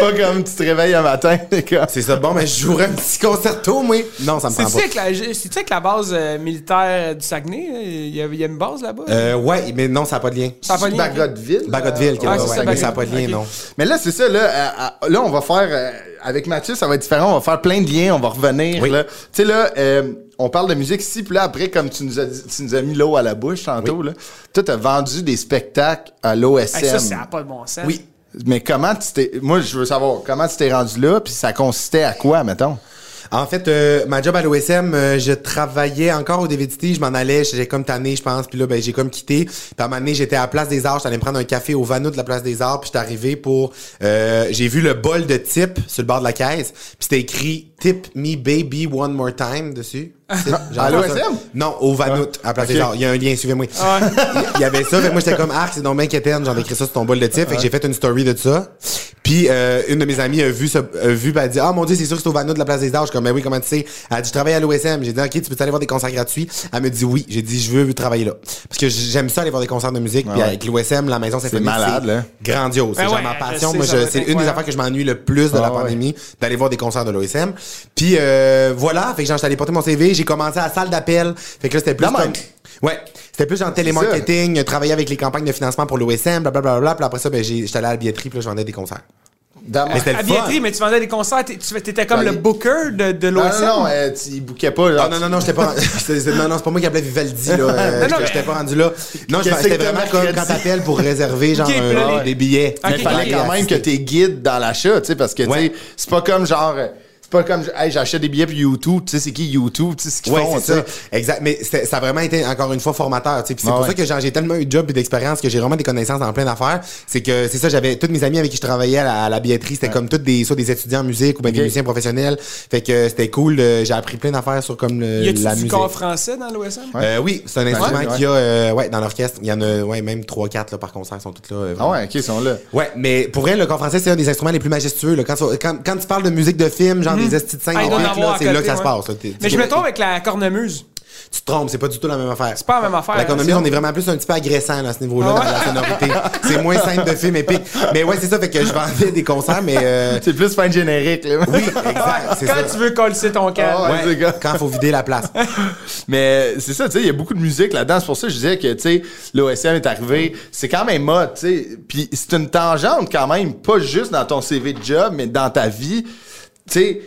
pas comme tu te réveilles un matin, les gars. c'est ça. Bon, mais je jouerais un petit concerto, moi. Non, ça me prend pas. c'est-tu avec la base euh, militaire du Saguenay? là? Il y, a, il y a une base là-bas? Euh, ouais, mais non, ça n'a pas de lien. Ça a pas de lien, Bagotville. Bagotville, qui Ah, ouais, mais ça n'a pas de lien, non. Mais là, c'est ça, là, euh, euh, là, on va faire, euh, avec Mathieu, ça va être différent, on va faire plein de liens, on va revenir, Oui. là. Tu sais, là, euh, on parle de musique ici, puis là, après, comme tu nous as, dit- tu nous as mis l'eau à la bouche tantôt, là, toi, t'as vendu des spectacles à l'OSM. Hey, ça, ça n'a pas de bon sens. Oui. Mais comment tu t'es, moi, je veux savoir, comment tu t'es rendu là, puis ça consistait à quoi, mettons? En fait, euh, ma job à l'OSM, euh, je travaillais encore au DVDT, je m'en allais, j'étais comme tanné, je pense, puis là, ben, j'ai comme quitté. Puis à un moment donné, j'étais à la Place des Arts, j'allais me prendre un café au Vanout de la Place des Arts, puis j'étais arrivé pour... euh, j'ai vu le bol de type sur le bord de la caisse, puis c'était écrit « Tip me baby one more time » dessus. Genre À l'OSM? Non, au Vanout, à la Place Ok. des Arts. Il y a un lien, suivez-moi. Il y avait ça, fait que moi j'étais comme arc, c'est donc bien quétaine, j'en ai écrit ça sur ton bol de type, fait que j'ai fait une story de ça. Puis euh, une de mes amies a vu ça, a vu, puis elle a dit ah mon dieu c'est sûr que c'est au Vanout de la place des Arts. Je suis comme mais oui comment tu sais? Elle a dit je travaille à l'OSM. J'ai dit ok tu peux aller voir des concerts gratuits? Elle me dit oui. J'ai dit je veux travailler là parce que j'aime ça aller voir des concerts de musique. puis ouais. avec l'OSM la maison symphonique malade, là. grandiose. Ben c'est genre ouais, ma passion. Moi c'est une des affaires que je m'ennuie le plus de la Ah ouais. pandémie d'aller voir des concerts de l'OSM. Puis euh, voilà fait que genre j'étais allé porter mon CV. J'ai commencé à la salle d'appel. Fait que là c'était plus même. comme Ouais, c'était plus genre télémarketing, travailler avec les campagnes de financement pour l'OSM, blablabla. Puis après ça, ben, j'étais allé à la billetterie, puis là, je vendais des concerts. Dans- Mais c'était À fun. billetterie, mais tu vendais des concerts, tu étais comme le booker de, de non, l'OSM. non, non, euh, tu il bouquait pas. Ah non, non, non, j'étais pas. c'est- c'est- non, non, c'est pas moi qui appelais Vivaldi, là. euh, Non, non, j'étais- mais- pas rendu là. Non, que c'était t'as vraiment comme mercredi? quand t'appelles pour réserver, genre, Ok, un- puis là, les- des billets. Ok, Mais il fallait ok. quand même que t'es guide dans l'achat, tu sais, parce que, tu sais, Ouais. c'est pas comme genre, euh, c'est pas comme, hey, j'achète des billets pour YouTube, tu sais, c'est qui YouTube, tu sais, ce qu'ils Ouais, font, c'est ça. Exact. Mais c'était- ça a vraiment été, encore une fois, formateur, tu sais. C'est Ah pour ouais. ça que genre, j'ai tellement eu de job et d'expérience que j'ai vraiment des connaissances dans plein d'affaires. C'est que, c'est ça, j'avais, tous mes amis avec qui je travaillais à la, à la billetterie, c'était comme tous des, soit des étudiants en musique ou bien des musiciens professionnels. Fait que c'était cool. j'ai appris plein d'affaires sur comme le, Y a-tu la du musique. corps français dans l'OSM? Euh, oui, c'est un instrument ouais. qu'il y a euh, ouais, dans l'orchestre. Il y en a ouais, même 3-4 par concert, ils sont tous là. euh, Ah ouais, ok, ils sont là. Ouais, mais pour vrai, le corps français, c'est un des instruments les plus majestueux. Là. Quand, tu- quand, quand tu parles de musique de film, genre des estis de scène, Ah, en là, c'est là que ça se passe. Mais je me trompe avec la cornemuse. Tu te trompes, c'est pas du tout la même affaire. C'est pas la même affaire. La cornemuse, on est vraiment plus un petit peu agressant à ce niveau-là, Ah dans la sonorité. c'est moins simple de film épique. Mais ouais, c'est ça, fait que je vendais des concerts, mais euh, C'est plus fin de générique, là. oui, exact, c'est Quand ça. tu veux coller ton camp. Ah gars. quand faut vider la place. Mais c'est ça, tu sais, il y a beaucoup de musique là-dedans. C'est pour ça que je disais que, tu sais, l'OSM est arrivé. C'est quand même mode, tu sais. Puis c'est une tangente quand même, pas juste dans ton CV de job, mais dans ta vie. Tu sais,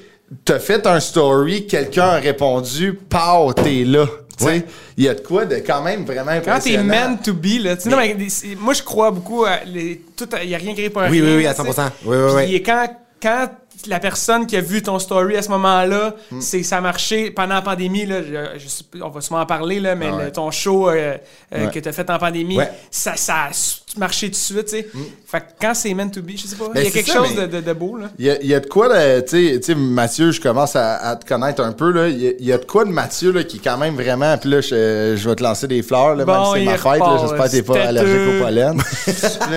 t'as fait un story, quelqu'un a répondu, pow, t'es là. Tu sais, Ouais. il y a de quoi de quand même vraiment Quand t'es impressionnant. meant to be, là. tu sais, non, mais moi, je crois beaucoup à. Il n'y a rien qui arrive pour Oui, rien. oui, oui, à tu sais. 100%. Oui, oui, oui. Puis quand, quand la personne qui a vu ton story à ce moment-là, Hmm. c'est ça a marché pendant la pandémie, là, je, je on va sûrement en parler, là, mais Ah ouais. le- ton show euh, euh, Ouais. que tu as fait en pandémie, Ouais. ça, ça, marcher tout de suite, tu sais. Fait que quand c'est meant to be, je sais pas, Ben, il y a quelque ça, chose de, de- de beau, là. Il y a, il y a de quoi, tu sais- Mathieu, je commence à, à te connaître un peu, là. Il y a, il y a de quoi de Mathieu, là, qui est quand même vraiment, puis là, je, je vais te lancer des fleurs, là, Bon, même si c'est ma fête, j'espère que t'es pas allergique au pollen.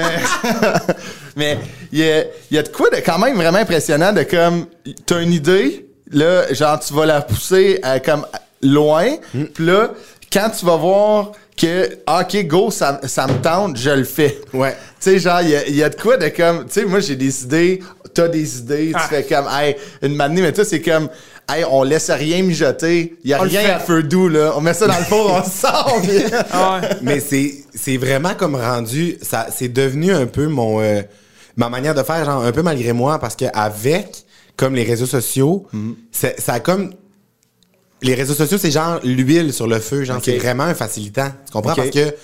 mais il y a, il y a de quoi de quand même vraiment impressionnant de comme, t'as une idée, là, genre, tu vas la pousser à, comme loin, Hmm. puis là, quand tu vas voir que, ah, OK, go, ça, ça me tente, je le fais. Ouais. Tu sais, genre, il y a, il y a de quoi de comme. Tu sais, moi, j'ai des idées, t'as des idées, Ah. tu fais comme, hey, une manée, mais toi, c'est comme, hey, on laisse rien mijoter, il y a On rien à feu doux, là. On met ça dans le four, on sort, Ah ouais. Mais c'est c'est vraiment comme rendu ça c'est devenu un peu mon euh, ma manière de faire genre un peu malgré moi parce que avec comme les réseaux sociaux c'est- ça a comme les réseaux sociaux c'est genre l'huile sur le feu genre c'est vraiment un facilitant tu comprends? Parce que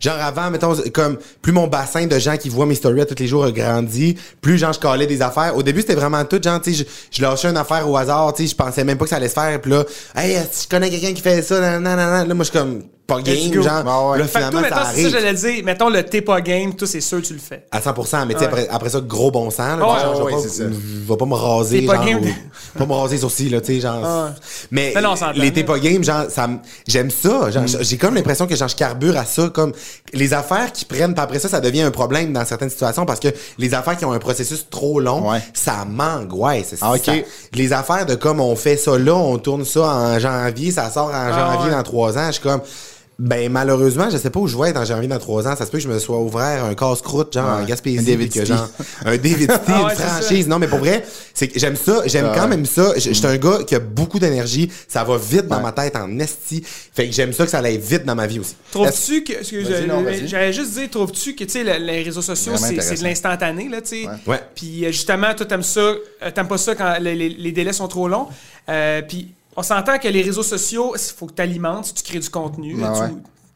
Genre avant, mettons, comme plus mon bassin de gens qui voient mes stories à tous les jours a grandi, plus genre je calais des affaires. Au début, c'était vraiment tout, genre, tu sais, je, je lâchais une affaire au hasard, tu sais, je pensais même pas que ça allait se faire. Puis là, hey, si je connais quelqu'un qui fait ça, nan, nan, nan, nan. là, moi, je suis comme, pas game, genre. Ah ouais. Là, Fait que toi, finalement, ça ça arrive. que j'allais dire. Mettons le t'es pas game, toi, c'est sûr que tu le fais. À 100%, mais tu sais, Ouais. après, après ça, gros bon sens. Là, Ouais, genre, je ouais, vais ça. pas, je vais pas me raser, T'es pas genre, game ou- pas me raser les sourcils, là, tu sais, genre. Ouais. Mais non, les t'es pas game, genre, ça me- j'aime ça. Mm. Genre, J'ai comme l'impression que genre, je carbure à ça, comme les affaires qui prennent, après ça, ça devient un problème dans certaines situations parce que les affaires qui ont un processus trop long, Ouais. ça m'angoisse. Ah, ok. Ça- Les affaires de comme on fait ça là, on tourne ça en janvier, ça sort en Ah, janvier ouais. dans trois ans, je suis comme. Ben malheureusement, je sais pas où je vais être en janvier dans trois ans. Ça se peut que je me sois ouvert un casse-croûte, genre Ouais. Gaspésie. Un David que, genre, un David City, Ah une ouais, franchise. Non, mais pour vrai, c'est que j'aime ça. J'aime Ah quand même ça. Je suis un gars qui a beaucoup d'énergie. Ça va vite dans Ouais. ma tête en esti. Fait que j'aime ça que ça aille vite dans ma vie aussi. Trouves-tu que. J'allais juste dire, trouves-tu que, tu sais, le- les réseaux sociaux, c'est c'est de l'instantané, là, tu sais? Ouais. Puis euh, justement, toi, t'aimes ça, euh, t'aimes pas ça quand les, les- les délais sont trop longs. Euh, puis on s'entend que les réseaux sociaux, il faut que tu alimentes, si tu crées du contenu. Ah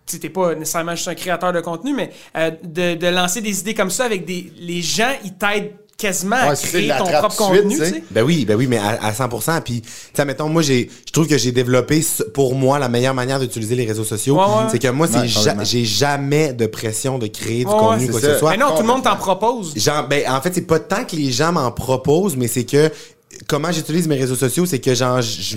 tu ouais. tu pas nécessairement juste un créateur de contenu, mais euh, de, de lancer des idées comme ça avec des. Les gens, ils t'aident quasiment à Ouais, créer ton propre suite, contenu, tu sais. Ben oui, ben oui, mais à, à 100%. Puis, tu sais, mettons, moi, j'ai, je trouve que j'ai développé pour moi la meilleure manière d'utiliser les réseaux sociaux. Ouais, ouais. C'est que moi, c'est ja- j'ai jamais de pression de créer du contenu quoi ça. que ce soit. Mais non, tout le monde t'en propose. Genre, ben, en fait, c'est pas tant que les gens m'en proposent, mais c'est que comment j'utilise mes réseaux sociaux, c'est que genre, je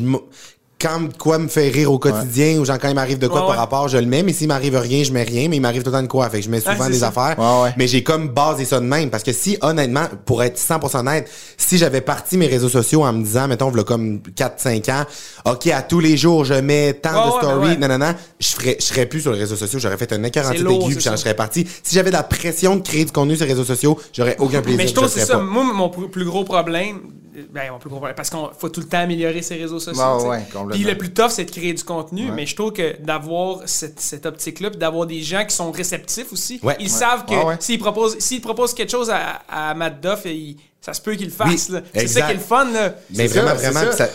quand quoi me fait rire au quotidien ou genre quand il m'arrive de quoi par rapport, je le mets, mais s'il m'arrive rien, je mets rien, mais il m'arrive tout le temps de quoi. Fait que je mets souvent des ça. affaires. Ouais, ouais. Mais j'ai comme basé ça de même. Parce que si, honnêtement, pour être 100% honnête, si j'avais parti mes réseaux sociaux en me disant, mettons, v'là comme 4-5 ans, OK, à tous les jours, je mets tant de ouais, stories, non, non, non, je ferais, je serais plus sur les réseaux sociaux. J'aurais fait un écœur C'est anti lourd, aigu, c'est puis j'en serais parti. Si j'avais la pression de créer du contenu sur les réseaux sociaux, j'aurais aucun plaisir. Mais je trouve c'est ça. Moi, mon plus gros problème, ben, mon plus gros problème, parce qu'on faut tout le temps améliorer ses réseaux sociaux. Puis le plus tough, c'est de créer du contenu, mais je trouve que d'avoir cette, cette optique-là, puis d'avoir des gens qui sont réceptifs aussi, Ouais. ils savent que ouais. s'ils proposent, s'ils proposent quelque chose à, à Matt Duff, il- ça se peut qu'il le fasse. Oui, là. c'est ça qui est le fun. Là. Mais vraiment, ça, vraiment, ça. ça.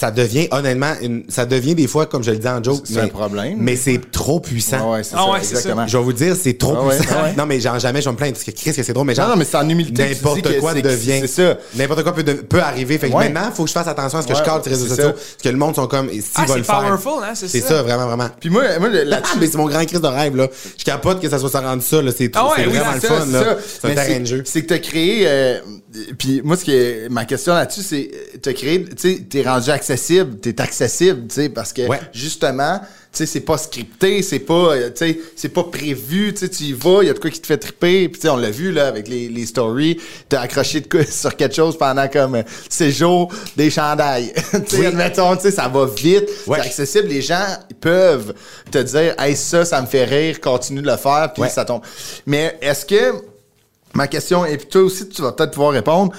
Ça, devient, honnêtement, une, ça devient des fois, comme je le dis en joke, C'est mais, un problème. Mais c'est trop puissant. Ouais, ouais, c'est Ah ça, ouais, exactement. Je vais vous dire, c'est trop Ah ouais, puissant. ah ouais. Non, mais genre, jamais je vais me plaindre parce que Chris, que c'est drôle, mais genre. Non, non, mais c'est en humilité N'importe quoi devient. c'est ça. N'importe quoi peut, de- peut arriver. Fait que Ouais. maintenant, faut que je fasse attention à ce que Ouais, je cadre sur les réseaux sociaux. ça. Parce que le monde sont comme, si Ah, va c'est le faire. powerful, hein, c'est C'est ça. ça, vraiment, vraiment. Puis moi, moi Ah, là-dessus, mais c'est mon grand crise de rêve, là. Je capote que ça soit ça rendu ça, là. C'est Ah vraiment le fun, ça, là. ça. C'est un terrain de jeu. C'est que t'as créé. Puis moi, ce qui est, ma question là-dessus, c'est t'as créé. Tu sais, t'es rendu accessible, t'es accessible, tu sais, parce que Ouais. justement, tu sais, c'est pas scripté, c'est pas, euh, tu sais, c'est pas prévu, tu sais, tu y vas, il y a de quoi qui te fait triper, puis tu sais, on l'a vu là avec les, les stories, t'as accroché de quoi sur quelque chose pendant comme euh, séjour des chandails. tu sais, Oui. admettons, tu sais, ça va vite, Ouais. c'est accessible, les gens ils peuvent te dire, hey, ça, ça me fait rire, continue de le faire, puis Ouais. ça tombe. Mais est-ce que ma question, et puis toi aussi, tu vas peut-être pouvoir répondre.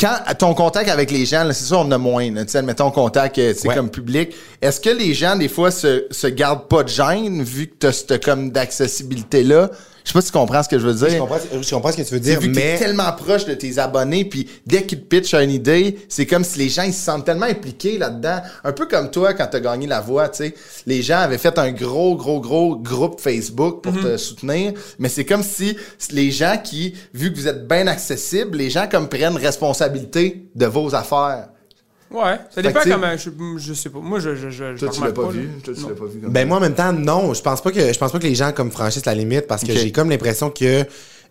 Quand ton contact avec les gens, c'est sûr, on en a moins. Là, admettons contact euh, Ouais. comme public. Est-ce que les gens, des fois, se, se gardent pas de gêne vu que tu as cette comme d'accessibilité-là? Je sais pas si tu comprends ce que je veux dire. Je comprends, je comprends ce que tu veux dire, vu mais. tellement proche de tes abonnés, puis dès qu'ils te pitchent une idée, c'est comme si les gens ils se sentent tellement impliqués là-dedans. Un peu comme toi quand t'as gagné la voix, tu sais. Les gens avaient fait un gros, gros, gros groupe Facebook pour te soutenir, mais c'est comme si les gens qui, vu que vous êtes bien accessible, les gens comme prennent responsabilité de vos affaires. Ouais, ça dépend comment. Je, je sais pas. Moi, je. je, je, je Toi, tu l'as pas vu? Toi, tu l'as pas vu comme Ben moi en même temps non, je pense pas que je pense pas que les gens comme franchissent la limite parce que j'ai comme l'impression que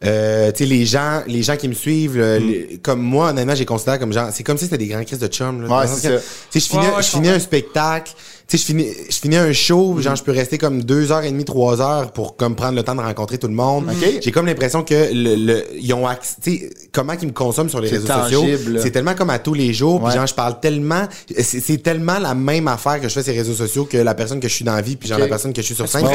euh, tu sais les gens les gens qui me suivent le- Mm. les- comme moi honnêtement j'ai considéré comme genre c'est comme si c'était des grands crises de chum là. Ouais, c'est ça. Tu sais je finis Ouais, ouais, je je finis comprends. un spectacle sais, je finis, je finis un show, genre, je peux rester comme deux heures et demie, trois heures pour comme prendre le temps de rencontrer tout le monde. Ok. J'ai comme l'impression que le, le, ils ont accès, tu sais, comment ils me consomment sur les réseaux sociaux. tangible. C'est tellement comme à tous les jours. Puis genre, je parle tellement, c'est tellement la même affaire que je fais sur les réseaux sociaux que la personne que je suis dans la vie, puis genre la personne que je suis sur scène.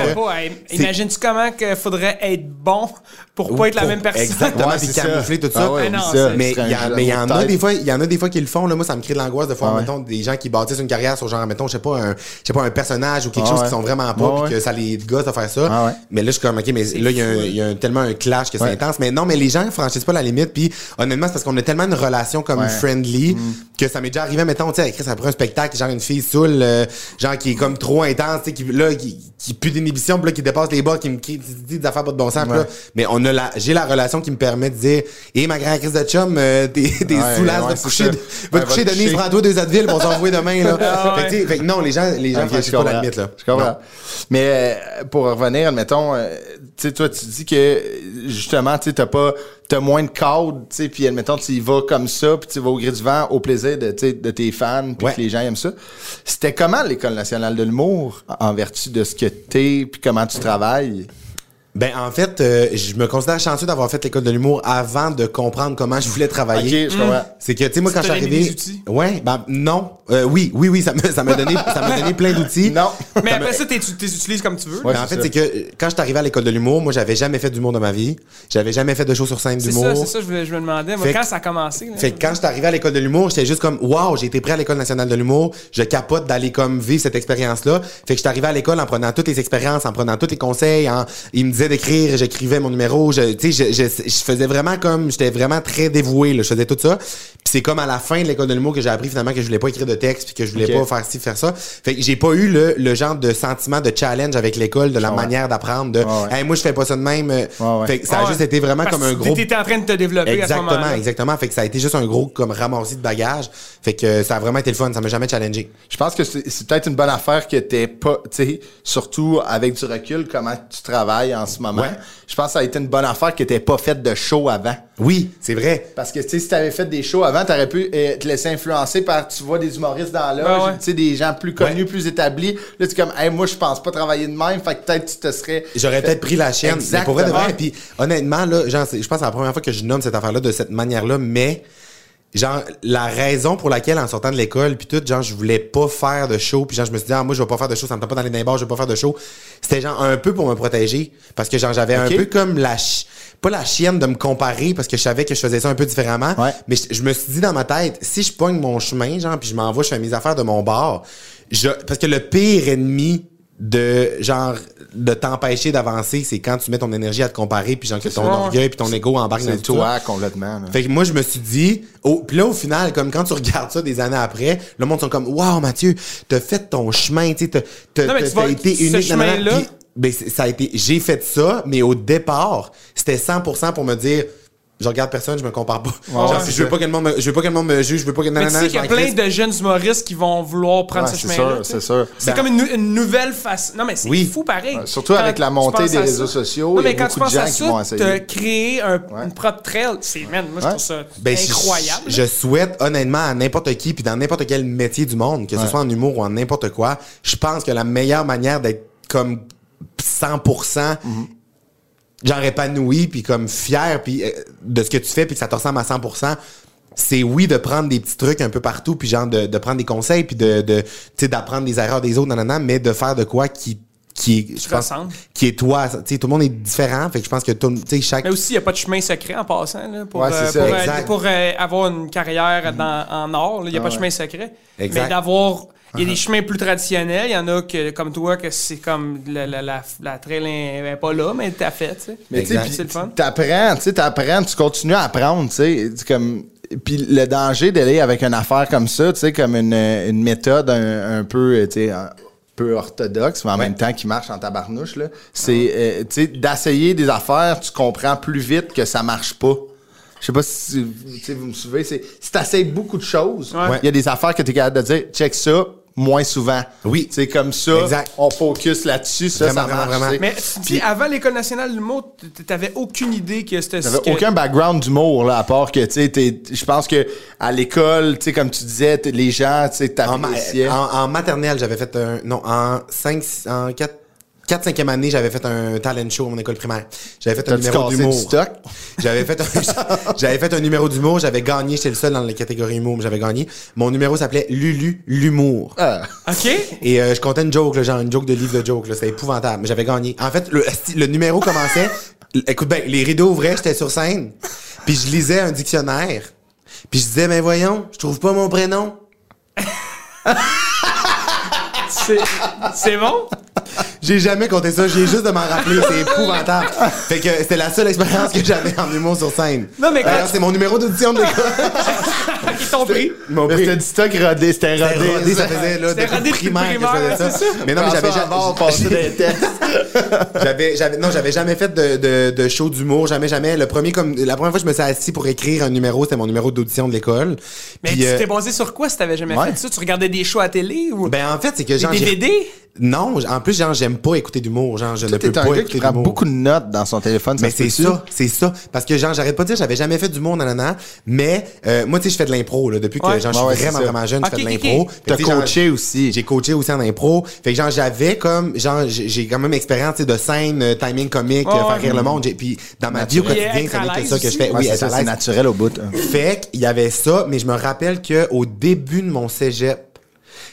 Imagines-tu comment qu'il faudrait être bon pour pas être la même personne? Exactement, puis camoufler tout ça. Ah ouais, non, oublie ça. c'est- Mais il y, mais il y en a des fois, il y en a des fois qui le font là, moi ça me crée de l'angoisse de voir Ah mettons des gens qui bâtissent une carrière sur genre mettons je sais pas un je sais pas un personnage ou quelque Ah chose ouais. qui sont vraiment pas Ah puis ouais. que ça les gosse de faire ça. Ah ouais. Mais là je suis comme OK mais là il y a, un- il y a un- tellement un clash que c'est Ouais. intense mais non mais les gens franchissent pas la limite puis honnêtement c'est parce qu'on a tellement une relation comme Ouais. friendly Mm. Que ça m'est déjà arrivé mettons tu sais Chris après un spectacle genre une fille saoule euh, genre qui est comme trop intense tu sais qui là qui, qui pue d'inhibition puis là qui dépasse les bords qui me crie dit des affaires pas de bon sens puis là, Ouais. mais on a la j'ai la relation qui me permet de dire et ma grande crise de chum euh, t'es t'es Ouais, sous ouais, va te coucher va Ouais, te coucher Denise prends-toi deux Advil on s'en demain là Ah fait, sais, fait non les gens les gens Ok, franchissent je pas la limite là Je comprends. Non. Mais euh, pour revenir, admettons, euh, tu sais, toi, tu dis que justement, tu sais, t'as pas, t'as moins de cadre, tu sais, puis admettons, tu y vas comme ça, puis tu vas au gré du vent, au plaisir de, de tes fans, puis Ouais. que les gens aiment ça. C'était comment l'École nationale de l'humour, en vertu de ce que t'es, puis comment tu travailles? Ben en fait, euh, je me considère chanceux d'avoir fait l'école de l'humour avant de comprendre comment je voulais travailler. Ok, je comprends. C'est que tu sais moi quand je Ça suis arrivé, des outils? ouais, ben non, Euh, oui, oui, oui, ça me ça m'a donné ça m'a donné plein d'outils. Non. Mais après ça, t'es- tu les utilises comme tu veux. Ouais, Mais en c'est fait, c'est que quand je suis arrivé à l'école de l'humour, moi, j'avais jamais fait d'humour de ma vie. J'avais jamais fait de show sur scène C'est d'humour. ça, c'est ça, je me, je me demandais. Moi, Fait quand ça a commencé. là, Fait que quand je suis arrivé à l'école de l'humour, j'étais juste comme waouh, j'ai été prêt à l'école nationale de l'humour, je capote d'aller comme vivre cette expérience là. Fait que je suis arrivé à l'école en prenant toutes les expériences, en prenant tous les conseils, en il me d'écrire, j'écrivais mon numéro, je tu sais je, je, je faisais vraiment comme j'étais vraiment très dévoué là, je faisais tout ça. Puis c'est comme à la fin de l'école de l'humour que j'ai appris finalement que je voulais pas écrire de texte puis que je voulais pas faire ci faire ça. Fait que j'ai pas eu le, le genre de sentiment de challenge avec l'école, de la Ouais. manière d'apprendre de Ouais, ouais. Hey, moi je fais pas ça de même. Ouais, ouais. Fait que ça a Ouais. juste été vraiment Parce comme un gros T'étais en train de te développer à ce Exactement, moment-là. exactement. Fait que ça a été juste un gros comme ramassis de bagages. Fait que ça a vraiment été le fun. Ça m'a jamais challengé. Je pense que c'est c'est peut-être une bonne affaire que t'es pas, tu sais, surtout avec du recul, comment tu travailles en ce moment. Ouais. Je pense que ça a été une bonne affaire que t'aies pas fait de show avant. Oui, c'est vrai. Parce que, tu sais, si t'avais fait des shows avant, t'aurais pu euh, te laisser influencer par, tu vois, des humoristes dans l'âge, Ben ouais. tu sais, des gens plus connus, Ouais. plus établis. Là, tu es comme, hey, moi, je pense pas travailler de même, fait que peut-être tu te serais. J'aurais peut-être pris la. Mais pour vrai de vrai. Exactement. Puis honnêtement, là, genre, je pense que c'est la première fois que je nomme cette affaire-là de cette manière-là, mais genre la raison pour laquelle en sortant de l'école puis tout genre je voulais pas faire de show puis genre je me suis dit ah, moi je vais pas faire de show ça me tente pas d'aller dans les bars je vais pas faire de show c'était genre un peu pour me protéger parce que genre j'avais un peu comme la chi- pas la chienne de me comparer parce que je savais que je faisais ça un peu différemment Ouais. mais je, je me suis dit dans ma tête si je pogne mon chemin genre puis je m'en vais je fais mes affaires de mon bar je parce que le pire ennemi de genre de t'empêcher d'avancer c'est quand tu mets ton énergie à te comparer puis genre que ton ça. orgueil puis ton ego embarque dans C'est tout toi, complètement. là. Fait que moi, je me suis dit, oh, puis là, au final, comme quand tu regardes ça des années après, le monde sont comme, waouh, Mathieu, t'as fait ton chemin, tu sais, t'as, t'as, Non, t'as- été ce unique. chemin-là- Puis, ben, ça a été, j'ai fait ça, mais au départ, c'était 100% pour me dire, je regarde personne, je me compare pas. Genre, ouais, si c'est je veux pas que le monde me, je veux pas que le monde me juge, je veux pas que, Mais tu sais qu'il y a plein de jeunes humoristes qui vont vouloir prendre Ouais, ce c'est chemin-là. c'est sûr. C'est Ben- comme une, nou- une nouvelle face. Non, mais c'est Oui. fou pareil. Ouais, surtout avec la montée des réseaux ça- sociaux, Non, il y a mais quand beaucoup tu de penses gens à qui vont ça, essayer. te créer un, une propre trail, c'est, man, moi, je trouve ça Ben, incroyable. Je, je souhaite honnêtement à n'importe qui, puis dans n'importe quel métier du monde, que ce soit en humour ou en n'importe quoi, je pense que la meilleure manière d'être comme 100% genre épanoui, puis comme fier puis euh, de ce que tu fais, puis que ça te ressemble à 100%, c'est oui de prendre des petits trucs un peu partout, puis genre de, de prendre des conseils, puis de, de tu sais d'apprendre des erreurs des autres, nanana, mais de faire de quoi qui qui est, je pense, qui est toi, tu sais, tout le monde est différent, fait que je pense que tout, tu sais, chaque Mais aussi, il n'y a pas de chemin secret en passant. Là, pour Ouais, euh, ça. pour, euh, pour, euh, avoir une carrière dans- en or, il n'y a Ah pas de ouais. chemin secret. Exact. Mais d'avoir. Il y a des chemins plus traditionnels. Il y en a que, comme toi, que c'est comme la, la, la, la trail n'est pas là, mais t'as fait. tu sais. Mais tu sais, Exact. puis C'est le fun. t'apprends, tu sais, t'apprends, tu continues à apprendre, tu sais, comme... Puis le danger d'aller avec une affaire comme ça, tu sais, comme une, une méthode un, un peu, tu sais, un peu orthodoxe, mais en même temps qui marche en tabarnouche, là, c'est, euh, tu sais, d'essayer des affaires, tu comprends plus vite que ça marche pas. Je sais pas si tu vous me suivez. C'est si t'essayes beaucoup de choses, il Ouais. y a des affaires que t'es capable de dire, check ça, moins souvent. Oui. C'est comme ça, Exact. on focus là-dessus, ça, Vraiment, ça marche. vraiment. Mais tu dis, avant l'École nationale de l'humour, t- t'avais aucune idée que c'était... T'avais que- aucun background d'humour, là, à part que, tu sais, t'es- je pense que à l'école, tu sais, comme tu disais, les gens, tu sais, En, ma- en, en maternelle, j'avais fait un. Non, en 5, en 4. 4 5e année, j'avais fait un talent show à mon école primaire. J'avais fait un numéro d'humour. J'avais fait un, j'avais fait un numéro d'humour, j'avais gagné, j'étais le seul dans la catégorie humour, mais j'avais gagné. Mon numéro s'appelait Lulu l'humour. Ah. OK? Et euh, je comptais une joke, là, genre une joke de livre de joke, là, c'était épouvantable, mais j'avais gagné. En fait, le, le numéro commençait, écoute bien, les rideaux ouvraient, j'étais sur scène, puis je lisais un dictionnaire, puis je disais, ben voyons, je trouve pas mon prénom. C'est bon? J'ai jamais compté ça, j'ai juste de m'en rappeler, c'est épouvantable. Fait que c'était la seule expérience que j'avais en humour sur scène. Non, mais quand- D'ailleurs, c'est mon numéro d'audition de l'école. Ils t'ont pris. Ils m'ont Mais pris. c'était du stock rodé, c'était C'était rodé. rodé, ça faisait là, C'était rodé primaire que je faisais ça. Mais non, mais j'avais jamais, passait des tests. j'avais, j'avais, non, j'avais jamais fait de, de, de show d'humour, jamais, jamais. Le premier, comme, la première fois que je me suis assis pour écrire un numéro, c'était mon numéro d'audition de l'école. Mais Puis, tu euh, t'es basé sur quoi si t'avais jamais Ouais. fait ça? Tu regardais des shows à télé ou ben, en fait, c'est que des j'ai- DVD? Non, en plus, genre, j'aime pas écouter d'humour, genre, je ne peux pas un gars écouter qui prend d'humour. beaucoup de notes dans son téléphone. Mais se c'est peut-tu? ça, c'est ça. Parce que genre, j'arrête pas de dire, j'avais jamais fait d'humour, nanana. Mais euh, moi, tu sais, je fais de l'impro là, depuis que Ouais. genre, je suis ouais, c'est vraiment, ça. vraiment jeune, Ok, je fais de ok, l'impro. ok. Fait que, T'as tu sais, genre, coaché aussi. J'ai coaché aussi en impro. Fait que genre, j'avais comme, genre, j'ai j'ai quand même expérience tu sais, de scène, euh, timing comique, euh, faire ouais. rire le monde. J'ai- Puis dans ma vie au quotidien, être ça à que l'aise ça que je aussi. fais. Ouais, Oui, c'est être ça, à c'est l'aise. naturel au bout. hein. Fait qu'il y avait ça, mais je me rappelle que au début de mon cégep,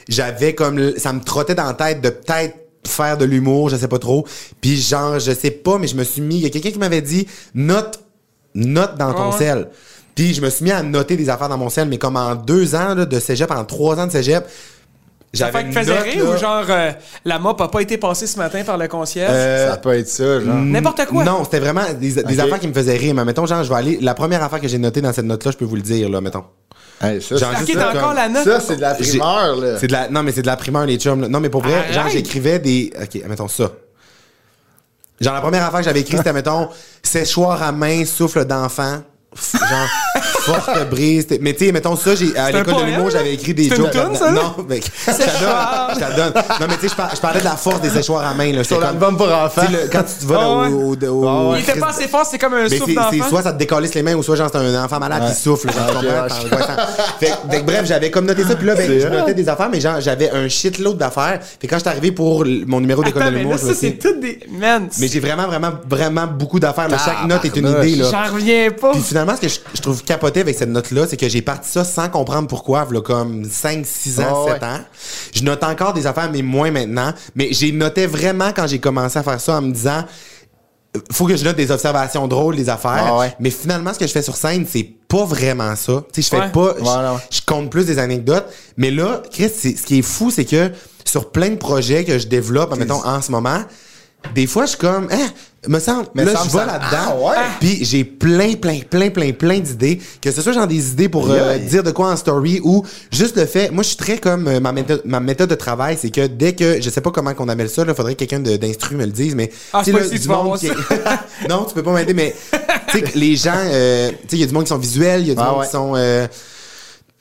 j'avais comme ça me trottait dans la tête de peut-être faire de l'humour, je sais pas trop. Puis genre, je sais pas, mais je me suis mis, il y a quelqu'un qui m'avait dit note note dans ton ouais. sel. Puis je me suis mis à noter des affaires dans mon sel, mais comme en deux ans là, de cégep, en trois ans de cégep, Ça j'avais fait que une faisait note, rire là, ou genre euh, la mop a pas été passée ce matin par le concierge? euh, Ça peut être ça, genre. N'importe quoi. Non, c'était vraiment des, affaires qui me faisaient rire. Mais mettons, genre, je vais aller. La première affaire que j'ai notée dans cette note-là, je peux vous le dire, là, mettons. Hey, ça, c'est- encore la note? ça, c'est de la primeur, là. C'est de la, non, mais c'est de la primeur, les chums. là. Non, mais pour vrai, Arrête. genre, j'écrivais des. Ok, mettons ça. Genre, la première affaire que j'avais écrite, c'était, mettons, séchoir à main, souffle d'enfant. Genre, forte brise. Mais tu sais, mettons ça, j'ai, à l'école de l'humour, j'avais écrit des jokes. non, mais je te donne. Je te la donne. Non, mais tu sais, je par- je parlais de la force des séchoirs à main, là. Sur l'album pour enfants. Quand tu vas Ah au, au, au- Ah. Il était pas assez fort, c'est comme un mais souffle d'enfant. soit ça te décalisse les mains ou soit genre c'est un enfant malade Ouais. qui souffle. Genre, Ah, fait, bref, j'avais comme noté ça, puis là, ben, je notais des affaires, mais genre, j'avais un shitload d'affaires. Que quand je suis arrivé pour mon numéro d'école de l'humour, ça, c'est toutes des... Mais j'ai vraiment, vraiment, vraiment beaucoup d'affaires. Chaque note est une idée, là. j'en reviens pas. Finalement, ce que je, je trouve capoté avec cette note-là, c'est que j'ai parti ça sans comprendre pourquoi, là, comme 5, 6 ans, Ah 7 ans. Je note encore des affaires, mais moins maintenant. Mais j'ai noté vraiment quand j'ai commencé à faire ça en me disant, euh, faut que je note des observations drôles, des affaires. Ah ouais. Mais finalement, ce que je fais sur scène, c'est pas vraiment ça. Tu sais, je fais Ouais. pas, je- Voilà, je compte plus des anecdotes. Mais là, Chris, ce qui est fou, c'est que sur plein de projets que je développe, mettons, en ce moment, des fois, je suis comme, hein, me semble, Mais là, semble je vais ça- là-dedans. Ah ouais? Puis j'ai plein, plein, plein, plein, plein d'idées. Que ce soit genre des idées pour euh, dire de quoi en story ou juste le fait. Moi, je suis très comme euh, ma méthode, ma méthode de travail, c'est que dès que je sais pas comment qu'on appelle ça, il faudrait que quelqu'un d'instru me le dise, mais Ah, là, du monde qui non, tu peux pas m'aider, mais tu sais, que les gens, euh, tu sais, il y a du monde qui sont visuels, il y a du Ah monde ouais. qui sont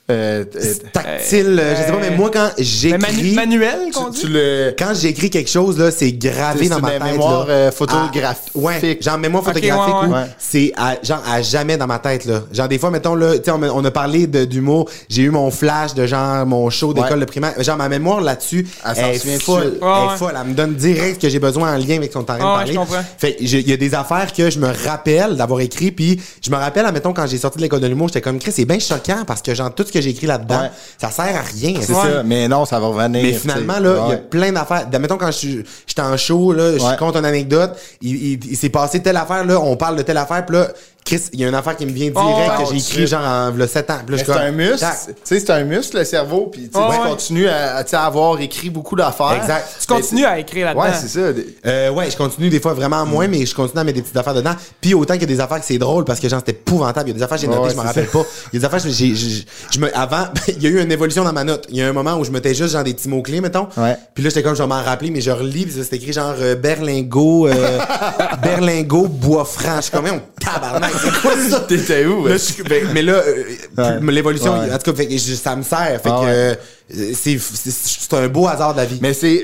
euh, Euh, euh, tactiles, euh, je sais pas, mais moi quand j'écris, manu- manuel, qu'on tu, dit? tu le. quand j'écris quelque chose là, c'est gravé dans ma tête. mémoire, là. euh, photographique. Ah, ouais, genre mémoire photographique ouais, ou ouais. Ouais. c'est à, genre à jamais dans ma tête là. Genre des fois mettons là, tu sais on, a- on a parlé de d'humour, j'ai eu mon flash de genre mon show d'école Ouais. de primaire, genre ma mémoire là-dessus, Elle s'en elle souvient est folle, elle ouais. est folle, elle me donne direct ce que j'ai besoin en lien avec son temps de Ouais, ouais, parler. je comprends. Fait il y a des affaires que je me rappelle d'avoir écrit puis je me rappelle admettons quand j'ai sorti de l'école de l'humour, j'étais comme Chris, c'est bien choquant parce que genre tout ce que j'ai écrit là-dedans, Ouais. ça sert à rien. C'est Ouais. ça. Mais non, ça va revenir. Mais finalement, là, il y a plein d'affaires. Admettons, quand je suis- j'étais en show, là, je compte une anecdote, il, il- il s'est passé telle affaire, là, on parle de telle affaire, puis là, Chris, il y a une affaire qui me vient direct Oh, que tout j'ai écrit suite. genre en le 7 ans. C'est un muscle. tac. Tu sais, c'est un muscle, le cerveau. Puis Ouais, tu ouais. continues à, avoir écrit beaucoup d'affaires. Exact. Tu continues à écrire là-dedans. Ouais, c'est ça. Euh, ouais, je continue des fois vraiment Mm. moins, mais je continue à mettre des petites affaires dedans. Puis autant qu'il y a des affaires que c'est drôle parce que genre c'était épouvantable. Il y a des affaires que j'ai notées, Ouais, je me c'est rappelle pas. Il y a des affaires que j'ai, j'ai- je me, avant, il y a eu une évolution dans ma note. Il y a un moment où je mettais juste genre des petits mots clés, mettons. Ouais. Puis là j'étais comme je vais m'en rappeler, mais je relis, puis c'était écrit genre euh, Berlingot, euh, Berlingot bois franc. Je suis comme on tabarnak. T'étais où? Là, ouais? je suis- ben, mais là, euh, Ouais. l'évolution, Ouais. en tout cas, fait que je- ça me sert. Fait Ah que euh, c'est, un beau hasard de la vie. Mais c'est,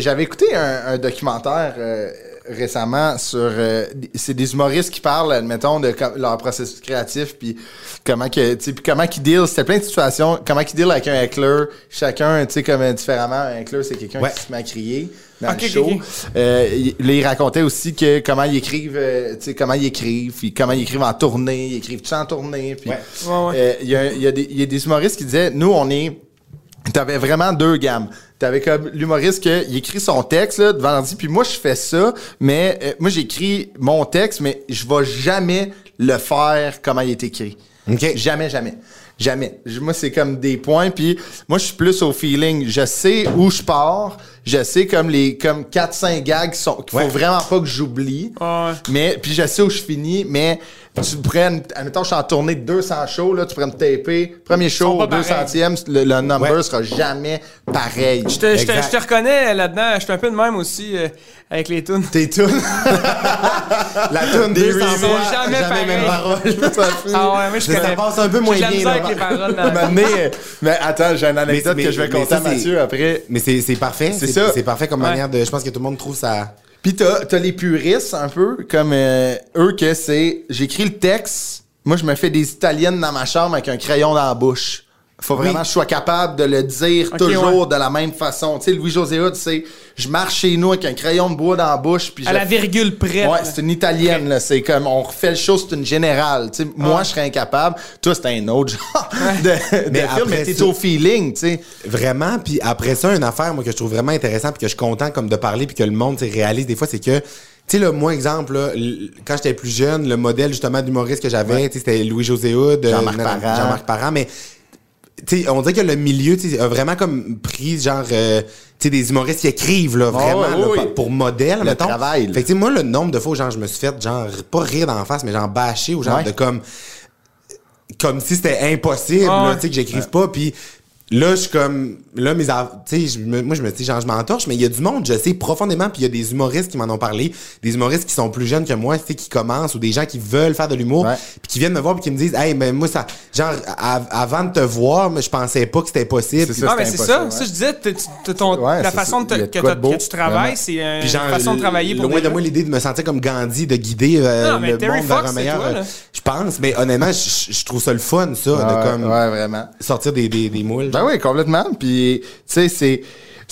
j'avais écouté un, un documentaire euh, récemment sur, euh, c'est des humoristes qui parlent, admettons, de leur processus créatif, puis comment que, tu comment qu'ils deal, c'était plein de situations, comment qu'ils deal avec un heckler, chacun, tu sais, comme euh, différemment, un heckler, c'est quelqu'un Ouais. qui se met à crier dans le show. Euh, il, racontait aussi que comment ils écrivent, euh, tu sais, comment ils écrivent, puis comment ils écrivent en tournée, ils écrivent tout en tournée, puis Ouais. Ouais, ouais. euh, il y, a, il y a des- il y a des humoristes qui disaient, nous, on est T'avais vraiment deux gammes. T'avais comme l'humoriste que il écrit son texte là, devant l'ordi, puis moi je fais ça, mais euh, moi j'écris mon texte, mais je vais jamais le faire comment il est écrit. OK. Jamais, jamais. Jamais. Moi, c'est comme des points, puis moi, je suis plus au feeling. Je sais où je pars. Je sais comme les comme 4-5 gags qui sont qu'il Ouais. faut vraiment pas que j'oublie. Ouais. Mais puis je sais où je finis, mais tu prennes, admettons, je suis en tournée de 200 shows, là, tu pourrais me taper. Premier show, pas au pareils. 200e, le, le number Ouais. sera jamais pareil. Je te, je te- je te reconnais là-dedans. Je suis un peu de même aussi euh, avec les tunes. Tes tunes? La tune Des 200 remixes, fois, jamais jamais, pareil. même parole. Ah ouais, moi je Ça connais. passe un peu moins bien, avec les paroles. Mais attends, j'ai une anecdote Mais- que je vais mais compter à Mathieu après. Mais c'est, c'est parfait. C'est, ça. c'est parfait comme Ouais. manière de. Je pense que tout le monde trouve ça. Puis t'as, t'as les puristes un peu, comme euh, eux que c'est, j'écris le texte, moi je me fais des italiennes dans ma chambre avec un crayon dans la bouche. Faut vraiment que je sois capable de le dire toujours ouais. de la même façon. Tu sais, Louis-José Hood, c'est je marche chez nous avec un crayon de bois dans la bouche. Puis À je- la virgule près. Ouais, c'est une italienne, là. C'est comme, on refait le show, c'est une générale. Tu sais, moi, je serais incapable. Toi, c'est un autre genre de, de Mais film, après mais t'es au feeling, tu sais. Vraiment, puis après ça, une affaire, moi, que je trouve vraiment intéressant, puis que je suis content comme de parler, puis que le monde tu sais, réalise des fois, c'est que, tu sais, là, moi, exemple, là, quand j'étais plus jeune, le modèle, justement, d'humoriste que j'avais, tu sais, c'était Louis-José Hood, euh, Jean-Marc Parent. Jean-Marc Parent, mais, tu sais, on dirait que le milieu, a vraiment comme pris, genre, euh, tu sais, des humoristes qui écrivent, là, vraiment, ouais, là, oui, pa- oui. pour modèle, Le mettons. travail, là. Fait que, tu sais, moi, le nombre de fois, où, genre, je me suis fait, genre, pas rire d'en face, mais genre, bâcher, ou genre, Ouais. de comme, comme si c'était impossible, Ah là, ouais. tu sais, que j'écrive pas, puis là, je suis comme, là, mes, tu sais, moi, je me dis, genre, je m'entorche, mais il y a du monde, je sais profondément, puis il y a des humoristes qui m'en ont parlé, des humoristes qui sont plus jeunes que moi, tu sais, qui commencent, ou des gens qui veulent faire de l'humour, Ouais. puis qui viennent me voir, puis qui me disent, hey, mais moi, ça, genre, av- avant de te voir, mais je pensais pas que c'était possible. Ça. Ah, mais c'est ça. ouais. Ça, je disais, t'as- t'as ton- Ouais, la façon de que, beau, tu travailles, c'est une genre, façon de travailler pour loin de moi l'idée de me sentir comme Gandhi, de guider euh, Non, le Terry monde vers un meilleur. toi, là. euh, je pense, mais honnêtement, je, trouve ça le fun, ça, de Ouais, comme sortir des, des, des moules. Ben oui, complètement. Puis, tu sais, c'est.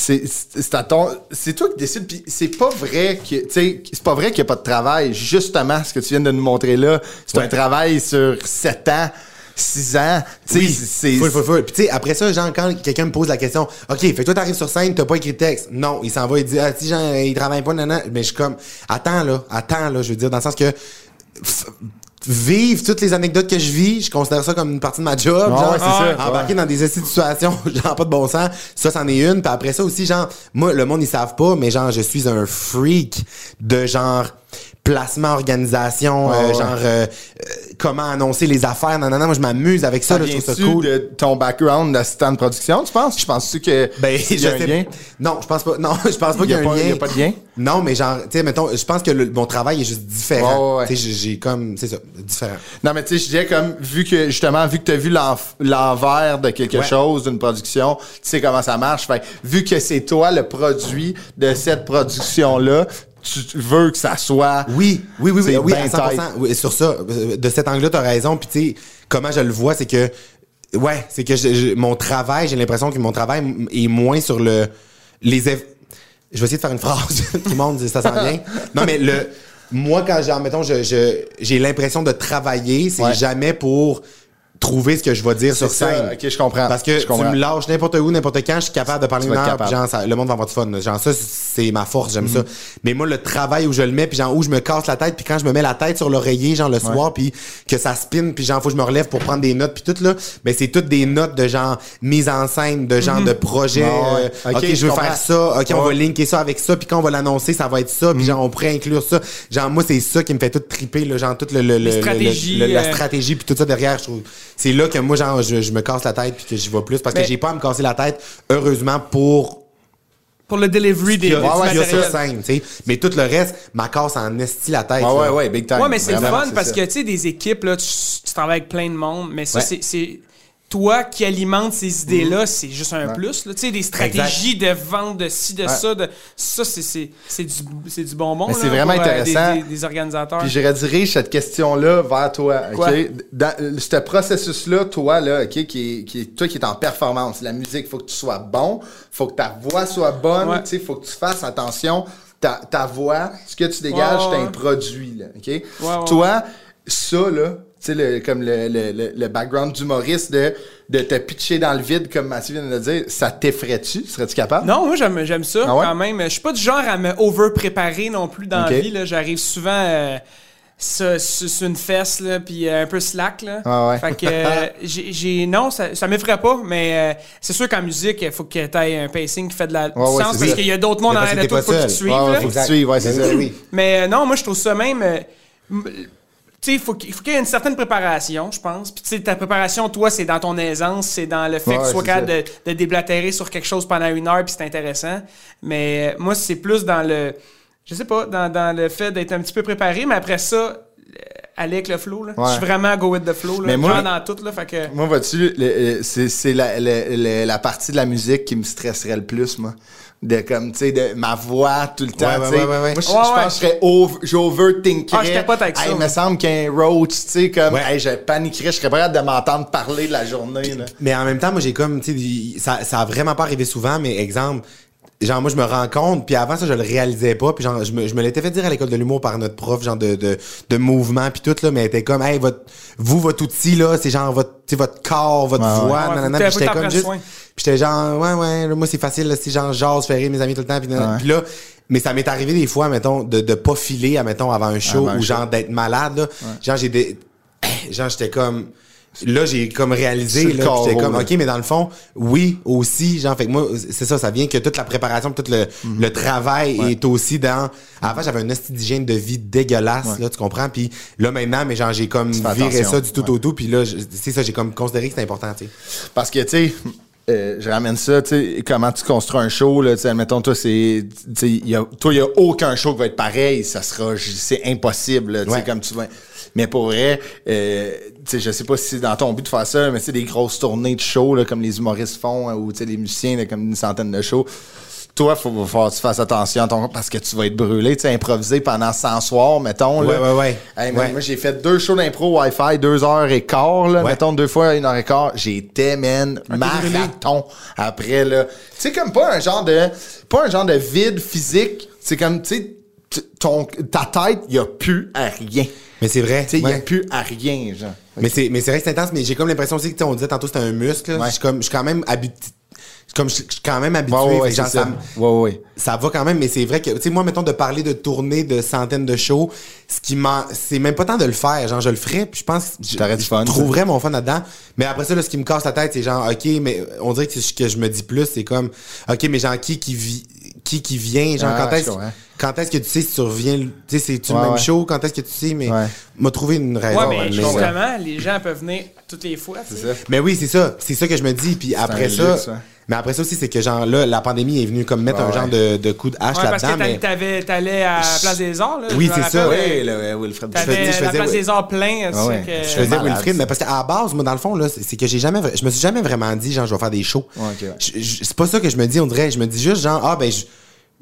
C'est à ton- c'est toi qui décides. Puis c'est pas vrai que. Tu sais, c'est pas vrai qu'il n'y a pas de travail. Justement, ce que tu viens de nous montrer là, c'est Ouais. un travail sur 7 ans, 6 ans. Tu sais, Oui, c'est. full, full, full. Puis tu sais, après ça, genre, quand quelqu'un me pose la question, OK, fait que toi, t'arrives sur scène, t'as pas écrit de texte. Non, il s'en va, il dit, ah, si, genre, il travaille pas, nanana. Mais je suis comme, attends, là, attends, là, je veux dire, dans le sens que, vivre toutes les anecdotes que je vis, je considère ça comme une partie de ma job. Ah genre, ouais, c'est ça, Embarquer ouais. dans des situations, genre, pas de bon sens. Ça, c'en est une. Puis après ça aussi, genre, moi, le monde, ils savent pas, mais genre, je suis un freak de genre, placement, organisation, Ouais, euh, genre, euh, comment annoncer les affaires, non, non, non, moi, je m'amuse avec ça, Ça là, je trouve ça cool. de ton background d'assistant de production, tu penses? Je pense-tu que. Ben, y a un lien? Non, je pense pas. Non, je pense pas qu'il y a un pas- lien. il y a pas de lien? Non, mais genre, tu sais, mettons, je pense que le- mon travail est juste différent. Ouais, ouais, ouais. Tu sais, j'ai- comme, c'est ça, différent. Non, mais tu sais, je disais comme, vu que, justement, vu que tu as vu l'envers de quelque Ouais. chose, d'une production, tu sais comment ça marche. Fait vu que c'est toi le produit de cette production-là, tu veux que ça soit. Oui, oui, oui, oui, oui, à 100%. tight. Oui, sur ça, de cet angle-là, t'as raison. Puis tu sais, comment je le vois, c'est que, ouais, c'est que je- je- mon travail, j'ai l'impression que mon travail est moins sur le, les, év- je vais essayer de faire une phrase. Tout le monde dit ça sent bien. Non, mais le, moi, quand mettons, je, je- j'ai l'impression de travailler, c'est Ouais. jamais pour trouver ce que je vais dire sur scène. ok, je comprends. Parce que Je tu comprends. me lâches n'importe où, n'importe quand, je suis capable de parler Tu une heure, puis genre, ça- le monde va avoir du fun. là. Genre, ça, c'est ma force, j'aime Mhm. ça. Mais moi, le travail où je le mets, puis genre, où je me casse la tête, puis quand je me mets la tête sur l'oreiller, genre, le soir, puis que ça spinne, puis genre, faut que je me relève pour prendre des notes, puis tout, là, ben, c'est toutes des notes de genre, mise en scène, de genre, de projet. Mhm. Ah ouais. euh, Ok, OK, je veux comprends. faire ça. OK, on va. Mhm. linker ça avec ça, puis quand on va l'annoncer, ça va être ça, puis genre, on pourrait inclure ça. Genre, moi, c'est ça qui me fait tout triper, là, genre, tout le, le, le- le- la euh, stratégie, puis tout ça derrière, je trouve. C'est là que moi, genre, je, je me casse la tête, puis que j'y vais plus, parce Mais- que j'ai pas à me casser la tête, heureusement, pour pour le delivery des, ouais, il y a matériel. sur scène, tu sais. Mais tout le reste, ma casse en esti la tête. Ah ouais, ouais, big time. Ouais, mais c'est le fun parce ça. que, tu sais, des équipes, là, tu, tu travailles avec plein de monde, mais ça, Ouais. c'est. Toi qui alimente ces idées-là, c'est juste un plus. là. Tu sais, des stratégies de vente, de ci, de ça, de ça, c'est- c'est c'est du, du bonbon. C'est vraiment pour, euh, des- intéressant. des, des organisateurs. Puis je redirige cette question-là vers toi, Quoi? OK? Dans euh, ce processus-là, toi, là, OK, qui qui toi qui es en performance, la musique, faut que tu sois bon, faut que ta voix soit bonne, Ouais. tu sais, faut que tu fasses attention. Ta, ta voix, ce que tu dégages, c'est un produit, là, OK? ouais. Toi, ça, là, tu sais, le- comme le, le, le, background d'humoriste de, de te pitcher dans le vide, comme Mathieu vient de le dire, ça t'effraie-tu? Serais-tu capable? Non, moi j'aime j'aime ça Ah ouais? quand même. Je suis pas du genre à me over-préparer non plus dans la vie. là. J'arrive souvent euh, sur, une fesse, là, puis euh, un peu slack. Là. Ah ouais. Fait que euh, j'ai, j'ai- non, ça, ça m'effraie pas, mais euh, c'est sûr qu'en musique, il faut que tu aies un pacing qui fait de la, Ouais, sens parce ça. qu'il y a d'autres mondes en que de toi, faut que tu suives. Faut que tu suives, ouais, c'est ça. oui. Mais non, moi, je trouve ça même. Tu sais, il faut qu'il faut qu'il y ait une certaine préparation, je pense. Puis, tu sais, ta préparation, toi, c'est dans ton aisance, c'est dans le fait Ouais, que tu sois capable de, de déblatérer sur quelque chose pendant une heure, puis c'est intéressant. Mais euh, moi, c'est plus dans le. Je sais pas, dans, dans le fait d'être un petit peu préparé, mais après ça, euh, aller avec le flow. Là. Ouais. Je suis vraiment go with the flow. Là. Mais moi- dans tout. Là, fait que... Moi, vois-tu, c'est la, le- la partie de la musique qui me stresserait le plus, moi. De comme, tu sais, de ma voix tout le temps, Ouais, ouais, tu sais. ouais, ouais, ouais. Moi, je, Ouais, je ouais. pense que je serais over, j'overthinkerais. Ah, je capote avec ça, Hey, il me semble qu'un roach, tu sais, comme, Ouais. hey, je paniquerais, je serais pas capable de m'entendre parler de la journée, là. Mais en même temps, moi, j'ai comme, tu sais, ça, ça a vraiment pas arrivé souvent, mais exemple, genre, moi, je me rends compte, puis avant ça, je le réalisais pas, puis genre, je me, je me l'étais fait dire à l'école de l'humour par notre prof, genre, de, de, de mouvement, puis tout, là, mais elle était comme, hey, votre, vous, votre outil, là, c'est genre votre, tu sais, votre corps, votre Ouais, voix, Ouais, nanana, puis j'étais comme juste, soin. puis j'étais genre, ouais, ouais, là, moi, c'est facile, là, c'est genre, jase, faire rire mes amis tout le temps, puis nanana. Ouais. Puis là, mais ça m'est arrivé des fois, mettons, de, de pas filer, mettons, avant un show, Avant ou genre, d'être malade, là. Genre, j'ai des, genre, j'étais comme, là, j'ai comme réalisé, là, carreau, comme. OK, mais dans le fond, oui, aussi, genre, fait que moi, c'est ça, ça vient que toute la préparation, tout le, Mhm. le travail est aussi dans. Avant, j'avais un esti d'hygiène de vie dégueulasse, là, tu comprends? Puis là, maintenant, mais genre, j'ai comme viré ça du tout Ouais. au tout, puis là, c'est ça, j'ai comme considéré que c'était important, tu sais. Parce que, tu sais, euh, je ramène ça, tu sais, comment tu construis un show, là, tu sais, admettons, toi, c'est, tu sais, y a, toi, il y a aucun show qui va être pareil, ça sera, c'est impossible, tu sais, comme tu vas. Mais pour vrai, euh, sais, je sais pas si c'est dans ton but de faire ça, mais c'est des grosses tournées de shows, là, comme les humoristes font, hein, ou, tu sais, les musiciens, là, comme une centaine de shows. Toi, faut, falloir que tu fasses attention à ton, parce que tu vas être brûlé, tu sais, improviser pendant 100 soirs, mettons, là. Ouais, ouais, ouais. Hey, man, Ouais. Moi, j'ai fait deux shows d'impro Wi-Fi, deux heures et quart, là, Ouais. mettons, deux fois une heure et quart. J'étais, man, marathon après, là. Tu sais, comme pas un genre de, pas un genre de vide physique. C'est comme, tu sais, ton, ta tête, y a plus à rien. Mais c'est vrai. Tu sais, y a plus à rien, genre. Mais c'est, mais c'est vrai que c'est intense, mais j'ai comme l'impression aussi que, on disait tantôt, c'était un muscle. Ouais. Je suis comme, je suis quand même habitué. Comme je suis quand même habitué, Ouais, genre, ça. Ouais, ouais. ça va quand même, mais c'est vrai que, tu sais, moi, mettons, de parler de tournées de centaines de shows, ce qui m'en, c'est même pas tant de le faire, genre, je le ferais, puis je pense je, fun, je ça. trouverais mon fun là-dedans. Mais après ça, là, ce qui me casse la tête, c'est genre, OK, mais on dirait que ce que je me dis plus, c'est comme, OK, mais genre, qui qui vit, qui qui vient, genre, Ah, quand est-ce, quand est-ce que tu sais si tu reviens, tu sais, c'est-tu Ouais, le même ouais. show, quand est-ce que tu sais, mais, Ouais. m'a trouvé une raison. Ouais, mais justement, les gens peuvent venir toutes les fois. ça. Mais oui, c'est ça. C'est ça que je me dis. Puis après ça. Mais après ça aussi, c'est que genre là, la pandémie est venue comme mettre Ouais, un genre de, de coup de hache Ouais, parce là-dedans. que Mais... t'a- t'avais- t'allais à la Place des Arts. Là, Oui, c'est ça. Oui, là, Wilfred. Je faisais- T'avais la Place des Arts plein. Je faisais ça. mais parce qu'à la base, moi, dans le fond, là, c'est que j'ai jamais, je me suis jamais vraiment dit, genre, je vais faire des shows. C'est pas ça que je me dis, on dirait. Je me dis juste, genre, ah, ben, je,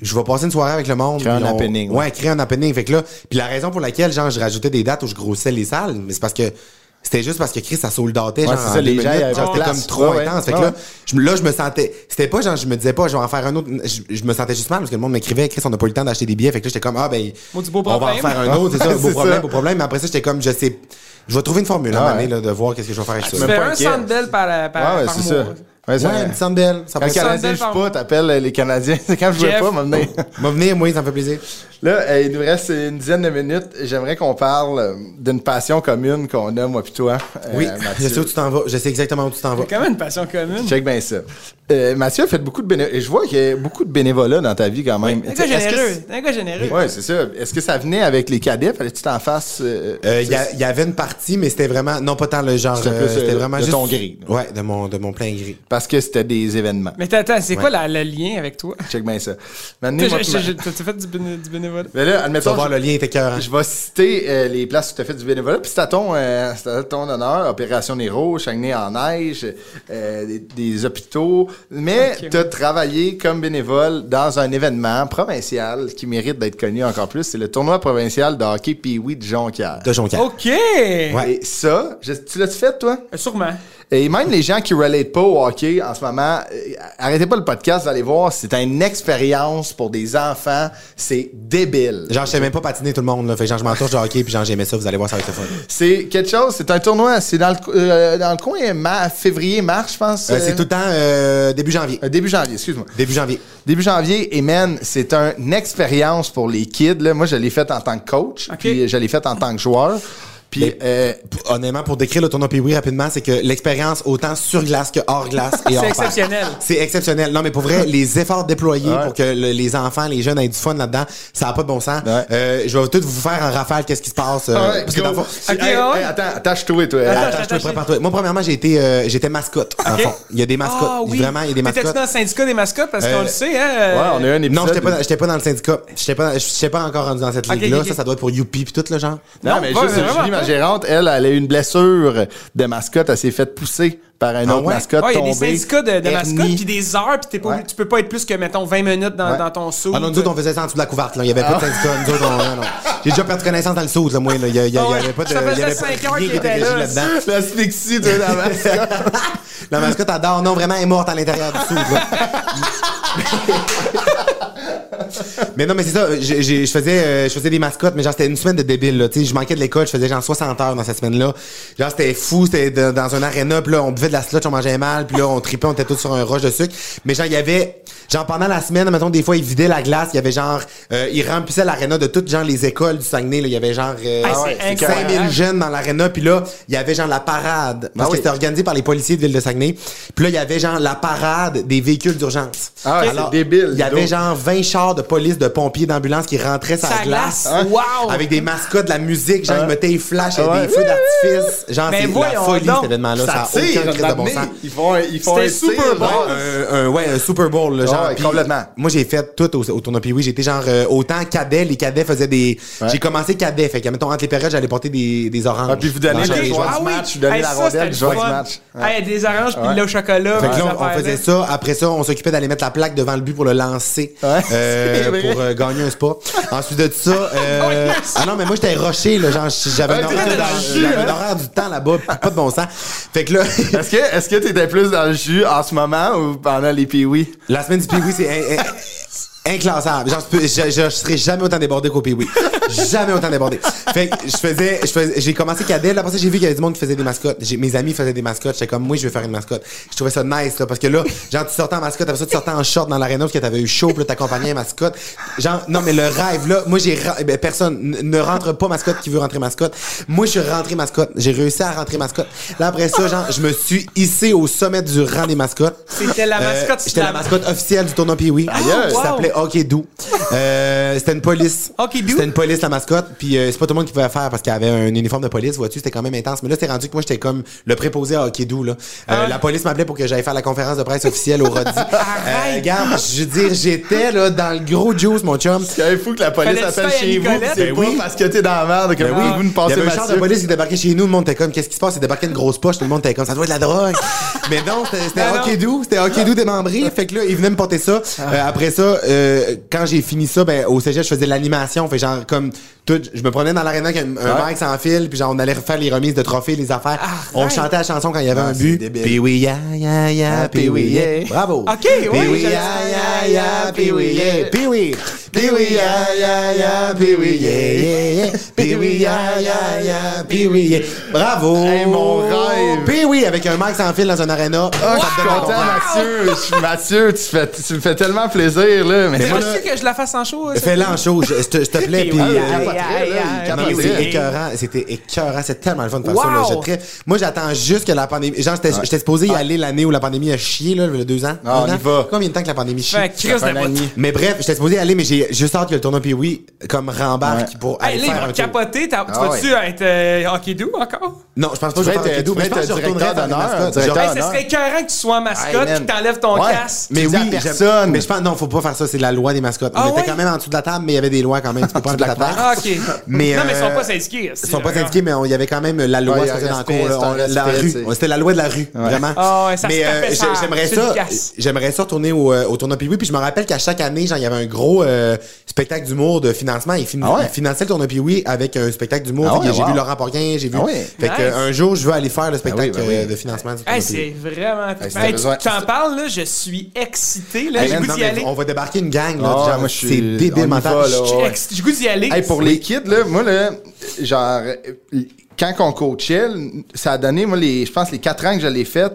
je vais passer une soirée avec le monde. Créer un on- happening, Ouais. ouais. créer un happening. Fait que là, puis la raison pour laquelle, genre, je rajoutais des dates où je grossais les salles, mais c'est parce que c'était juste parce que Chris, ça soldatait, Ouais, genre, ça, les gens, c'était comme trop Ouais, ouais. intense. Fait que Ouais, là, ouais. je, me- là, je me sentais, c'était pas genre, je me disais pas, je vais en faire un autre, je, je me sentais juste mal parce que le monde m'écrivait, Chris, on n'a pas eu le temps d'acheter des billets. Fait que là, j'étais comme, ah, ben, on va en faire un autre, c'est ça, beau problème, ça. beau problème. Mais après ça, j'étais comme, je sais, je vais trouver une formule, à un Ah, ouais. là, de voir qu'est-ce que je vais faire avec Tu ça. Même fais un sandel par, par, Ouais, par c'est mois. ça. Ouais, ça- Ouais, une sandelle, ça ça. Canadien par- pas, t'appelles les Canadiens. C'est quand je jouais pas, m'amener. Va venir, moi, ça me fait plaisir. Là, euh, il nous reste une dizaine de minutes. J'aimerais qu'on parle euh, d'une passion commune qu'on a, moi puis toi. euh, Oui, Mathieu. je sais où tu t'en vas. Je sais exactement où tu t'en vas. C'est quand même une passion commune. Check bien ça. Euh, Mathieu a fait beaucoup de bénévolat. Je vois qu'il y a beaucoup de bénévolat dans ta vie quand même. Un gars généreux. c'est- Un gars généreux. Ouais, c'est ça. Est-ce que ça venait avec les cadets? Fallait-tu t'en fasses? euh, Euh, Il y, avait une partie, mais c'était vraiment, non pas tant le genre, C'était euh, euh, vraiment de juste. ton gris. Ouais, de mon, de mon plein gris. Parce que c'était des événements. Mais attends, c'est quoi la- le lien avec toi? Check bien ça. T'as fait du, béné- du bénévolat? Mais là, Tu vas admettons, voir, je, le lien était cœur. je vais citer euh, les places où tu as fait du bénévolat. Puis c'est à ton, euh, à ton honneur. Opération Nero, Chagné en neige, euh, des, des hôpitaux. Mais tu as travaillé comme bénévole dans un événement provincial qui mérite d'être connu encore plus. C'est le tournoi provincial de hockey Pee-Wee de Jonquière. De Jonquière. OK! Et ça, je- tu l'as fait, toi? Euh, Sûrement. Et même les gens qui relate pas au hockey en ce moment, euh, arrêtez pas le podcast, vous allez voir, c'est une expérience pour des enfants, c'est débile. Genre, je sais même pas patiner tout le monde, là. Fait genre, je m'entoure du hockey, puis genre, j'aimais ça, vous allez voir, ça va être le fun. C'est quelque chose, c'est un tournoi, c'est dans le, co- euh, dans le coin ma- février, mars, je pense. Euh, c'est tout le temps euh, début janvier. euh, début janvier, excuse-moi. Début janvier. Début janvier, et man, c'est une expérience pour les kids. Là. Moi, je l'ai fait en tant que coach, Ok. puis je l'ai fait en tant que joueur. Puis, euh, Honnêtement, pour décrire le tournoi Pee-Wee rapidement, c'est que l'expérience, autant sur glace que hors glace et hors C'est exceptionnel. C'est exceptionnel. Non, mais pour vrai, les efforts déployés Ouais. pour que le- les enfants, les jeunes aient du fun là-dedans, ça n'a pas de bon sens. Ouais. Euh, je vais tout vous faire en rafale qu'est-ce qui se passe. euh, ouais, parce que dans Hey, hey, attends, attache-toi, toi. Attends, Attends, je te attaché. prépare toi. Moi, premièrement, j'ai été, euh, j'étais mascotte. dans le Ok. fond. Il y a des mascottes. Ah oui. Vraiment, il y a des mascottes. dans le syndicat des mascottes? Parce qu'on Euh, le sait, hein? Ouais, on a eu un épisode. Non, j'étais pas, j'étais pas dans le syndicat. J'étais pas, j'étais pas encore rendu dans cette ligue-là. Ça, ça doit être pour Youpi pis tout, le genre. Non, mais juste gérante, elle, elle a eu une blessure de mascotte. Elle s'est faite pousser par un Ah autre ouais? mascotte Ouais, il y a des syndicats de, de mascottes, puis des heures, puis t'es pas, Ouais. tu peux pas être plus que, mettons, 20 minutes dans, Ouais. dans ton saut. Ah non, nous autres, on faisait ça en dessous de la couverte, là. Il y avait pas de syndicat. Nous autres, on, non, non. J'ai déjà perdu connaissance dans le saut, là, moi, là. Il y, a- il y a- Ah il y avait pas de, Ça faisait il y avait pas cinq heures rien qu'il qui était là, là-dedans. L'asphyxie de la mascotte. La mascotte adore. Non, vraiment, elle est morte à l'intérieur du là. mais non, mais c'est ça. j'ai- j'ai- Je faisais, euh, je faisais des mascottes, mais genre, c'était une semaine de débile, là. Tu sais, je manquais de l'école, je faisais genre 60 heures dans cette semaine-là. Genre, c'était fou, c'était de- dans un aréna, puis là, on buvait de la slotch, on mangeait mal, puis là, on tripait, on était tous sur un roche de sucre. Mais genre, il y avait, genre, pendant la semaine, mettons, des fois, ils vidaient la glace, il y avait genre, euh, ils remplissaient l'aréna de toutes, genre, les écoles du Saguenay, là. Il y avait genre, euh, Ah, c'est ouais, incroyable. 5000 jeunes dans l'aréna, puis là, il y avait genre la parade. Parce Ah que oui. c'était organisé par les policiers de Ville de Saguenay. Puis là, il y avait genre la parade des véhicules d'urgence. Ah, c'est débile, Il y avait donc. genre 20 chars de police, de pompiers, d'ambulance qui rentraient sur la Sa glace. glace. Wow! Avec des mascottes, de la musique, genre, ils mettaient des flashs et Ah ouais. des feux d'artifice. Genre, Mais c'est la folie, cet événement-là. Ça Ça tire, aucun crise de bon sens. Ils font, un- ils font un Super Bowl. Un, un- ouais, un Super Bowl, là, genre. ouais, Puis complètement. Moi, j'ai fait tout au, au tournoi Pee-Wee. J'étais genre euh, autant cadet. Les cadets faisaient des. Ouais. J'ai commencé cadet. Fait que, mettons, entre les périodes, j'allais porter des, des oranges. Ah, puis vous donnez les joueur joueurs. du match, vous donnez Hey, la ça, rondelle, du match. Hey, des oranges, puis Ouais. le lait au chocolat. Fait que là, on faisait ça. Après ça, on s'occupait d'aller mettre la plaque devant le but pour le lancer. Euh, pour euh, gagner un spa. Ensuite de ça, euh, ah non, mais moi, j'étais rushé, là. Genre, j'avais un t'étais horaire, dans le jus, j'avais un hein? horaire du temps là-bas. Pas de bon sens. Fait que là, Est-ce que, est-ce que t'étais plus dans le jus en ce moment ou pendant les pee la semaine du Pee-Wee, c'est inclassable. Genre, je, peux- je, je serais jamais autant débordé qu'au Pee-Wee. Jamais autant débordé. Fait que je faisais, je faisais, j'ai commencé cadet. Là, après ça, j'ai vu qu'il y avait du monde qui faisait des mascottes. J'ai- mes amis faisaient des mascottes. J'étais comme, moi, je vais faire une mascotte. Je trouvais ça nice, là, parce que là, genre, tu sortais en mascotte, après ça, tu sortais en short dans l'aréna parce que t'avais eu chaud, puis là, t'accompagnais un mascotte. Genre, non, mais le rêve, là, moi, j'ai, eh ben, personne, ne rentre pas mascotte qui veut rentrer mascotte. Moi, je suis rentré mascotte. J'ai réussi à rentrer mascotte. Là, après ça, genre, je me suis hissé au sommet du rang des mascottes. C'était la mascotte J'étais la mascotte officielle du tournoi Pee-Wee. Wow. s'appelait Hockey Doo. Euh, c'était une police. Hockey Doo? C'était une police, la mascotte. Puis euh, c'est pas tout le monde qui pouvait faire parce qu'il y avait un uniforme de police. Vois-tu, c'était quand même intense. Mais là, c'était rendu que moi, j'étais comme le préposé à Hockey Doo. Là. Euh, Ah. La police m'appelait pour que j'aille faire la conférence de presse officielle au Rodi. euh, regarde, je veux dire, j'étais là dans le gros juice, mon chum. C'est fou que la police appelle chez vous, c'est Ben pas oui. parce que t'es dans la merde que Ben vous oui, nous il y avait un char de police qui débarquait chez nous, le monde était comme qu'est-ce qui se passe, il débarquait une grosse poche, tout le monde était comme ça doit être de la drogue. Mais non, c'était Ben hockey doux, c'était hockey doux démembré, fait que là il venait me porter ça. Euh, après ça, euh, quand j'ai fini ça, ben au cégep je faisais de l'animation, fait genre comme tout, je me prenais dans l'aréna avec un, un Ouais. mic sans fil, puis genre on allait refaire les remises de trophées, les affaires. on right. chantait la chanson quand il y avait Ah, un but. Puis oui ya ya ya, Ah, puis oui puis oui, yeah. Bravo. Ok, Puis ouais, oui ya ya ya, puis oui yeah. Puis oui. Pee-wee, yeah, yeah, yeah, Pee-wee, yeah, yeah, yeah. Pee-wee, yeah, yeah, yeah, Pee-wee, yeah. Bravo! Hey, mon rêve. Pee-wee avec un mic sans fil dans un aréna. Ah, Ça je te suis donne content, un Mathieu. Je- Mathieu, tu, fais, tu me fais tellement plaisir, là. Mais, C'est moi, là- que je la fasse en show. ça? Fais-le en show, je- s'il te s'il te plaît. Puis, Ah, là, Non, c'est écœurant. C'était écœurant. C'est tellement le fun de faire ça. Là. Wow. Je très- Moi, j'attends juste que la pandémie. Genre, j'étais j'étais supposé y aller l'année où la pandémie a chié, là, il y a deux ans. Ah, Un on y va. Combien de temps que la pandémie chie? De. Mais bref, j'étais supposé y aller, mais j'ai juste hâte que le tournoi Pee-Wee comme rembarque Ouais. pour Hey, aller là, faire un capoter. Tu Ah vas-tu être euh, hockey doux encore? Non, je pense pas que Tu je vais être- cadeau, tu mais je vas pense que je être retournerai Hey, ce non. serait écœurant que tu sois mascotte puis que t'enlèves ton Ouais. casque. Mais oui, personne. Mais je pense, non, faut pas faire ça. C'est la loi des mascottes. Ah On était ouais? quand même en dessous de la table, mais il y avait des lois quand même. Tu peux pas enlever ta table. Mais, non, mais ils sont euh, pas syndiqués. Ils sont pas syndiqués, mais on- il y avait quand même la loi Ouais, se dans le La rue. C'était la loi de la rue, vraiment. Ah ouais, ça mais ça, j'aimerais ça, j'aimerais ça retourner au, euh, au tournoi Pee-Wee. Puis je me rappelle qu'à chaque année, genre, il y avait un gros euh, spectacle d'humour de financement. Ils, fin- Ah ouais? ils finançaient le tournoi Pee-Wee avec un spectacle d'humour. Ah j'ai wow. vu Laurent Porquin, j'ai vu. Ah ouais. Fait que Nice. euh, un jour, je veux aller faire le spectacle ben oui. euh, de financement c'est vraiment. Tu t'en parles, là, je suis excité. J'ai goût d'y aller. on va débarquer une gang, là. C'est débile mental. va, là. Je- J'ai goût d'y aller. Pour les kids, là, moi, là, genre, quand on coachait, ça a donné, moi, les, je pense, les quatre ans que je l'ai fait,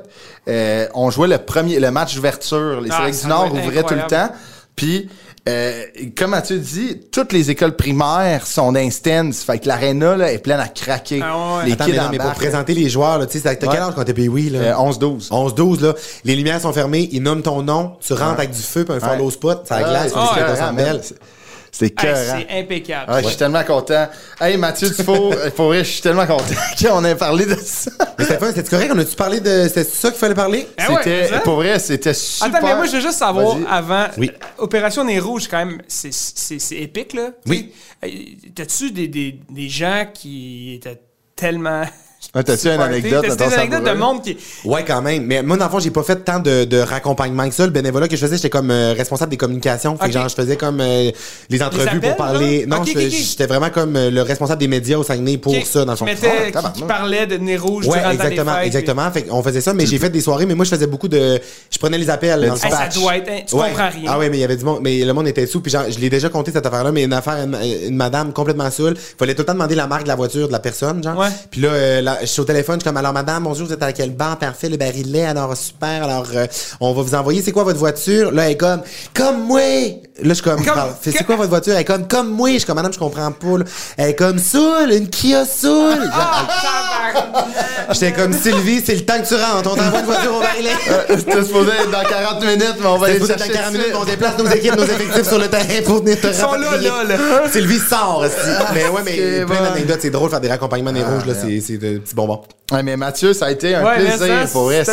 euh, on jouait le premier, le match d'ouverture. Les Ah, du Nord ouvraient tout le temps. Puis, euh, comme Mathieu dit, toutes les écoles primaires sont d'instance. Fait que l'aréna, là, est pleine à craquer. Ah ouais. Les Attends, kids mais, non, mais pour présenter les joueurs, là, tu sais, t'as Ouais. quel âge quand t'es Pee-Wee, là? Euh, 11-12. 11-12, là. Les lumières sont fermées, ils nomment ton nom, tu rentres avec du feu puis un follow spot, ça glace, c'est c'est Hey, impeccable. Ouais, Je suis tellement content. Hey, Mathieu Dufault, pour vrai, je suis tellement content qu'on ait parlé de ça. Mais c'était correct? On a-tu parlé de. C'était ça qu'il fallait parler? Ouais, C'était, pour vrai, c'était super. Attends, mais moi, je veux juste savoir, avant, Oui. euh, Opération Nez Rouge, quand même, c'est- c'est c'est épique, là. Oui. Euh, T'as-tu des, des, des gens qui étaient tellement... Ouais, t'as-tu une anecdote, des ça anecdotes de monde qui... Ouais, quand même. Mais moi, dans le fond, j'ai pas fait tant de, de raccompagnement que ça. Le bénévolat que je faisais, j'étais comme euh, responsable des communications. Fait que genre, je faisais comme euh, les entrevues appels, pour parler. genre? Non, j'étais vraiment comme euh, le responsable des médias au Saguenay pour ça, dans le fond. qui, mettait- Ah, qui- parlait de Nez Rouge Ouais, exactement, fêtes, exactement. Fait qu'on faisait ça, mais j'ai fait des soirées, mais moi, je faisais beaucoup de. Je prenais les appels dans le Hey, ça doit être... hein, Tu Ouais. comprends rien. Ah ouais, mais il y avait du monde, mais le monde était sous, puis genre, je l'ai déjà compté cette affaire-là, mais une affaire, une, une madame complètement saoule, fallait tout le temps demander la marque de la voiture de la personne, genre. Ouais. Puis là, je suis au téléphone, je suis comme, alors madame, bonjour, vous êtes à quelle banque, parfait, le barillet, alors super, alors euh, on va vous envoyer, c'est quoi votre voiture? Là, elle est comme, comme moi! Là, je suis comme, Comme- Parle, c'est quoi votre voiture? Elle est comme, comme moi! Je suis comme, madame, je comprends pas, là. Elle est comme, Soul, une Kia Soul! Ah, J'étais comme, Sylvie, c'est le temps que tu rentres, on t'envoie une voiture au. Euh, C'était supposé être dans 40 minutes, mais on va aller chercher dans 40 tout de minutes, on déplace nos équipes, nos effectifs sur le terrain pour venir te Ils sont là, là, là. Sylvie sort aussi. Mais ouais, mais c'est plein bon. d'anecdotes, c'est drôle de faire des raccompagnements des rouges, là, c'est c'est de petits bonbons. Ouais, mais Mathieu, ça a été un Ouais, plaisir ça, pour vrai.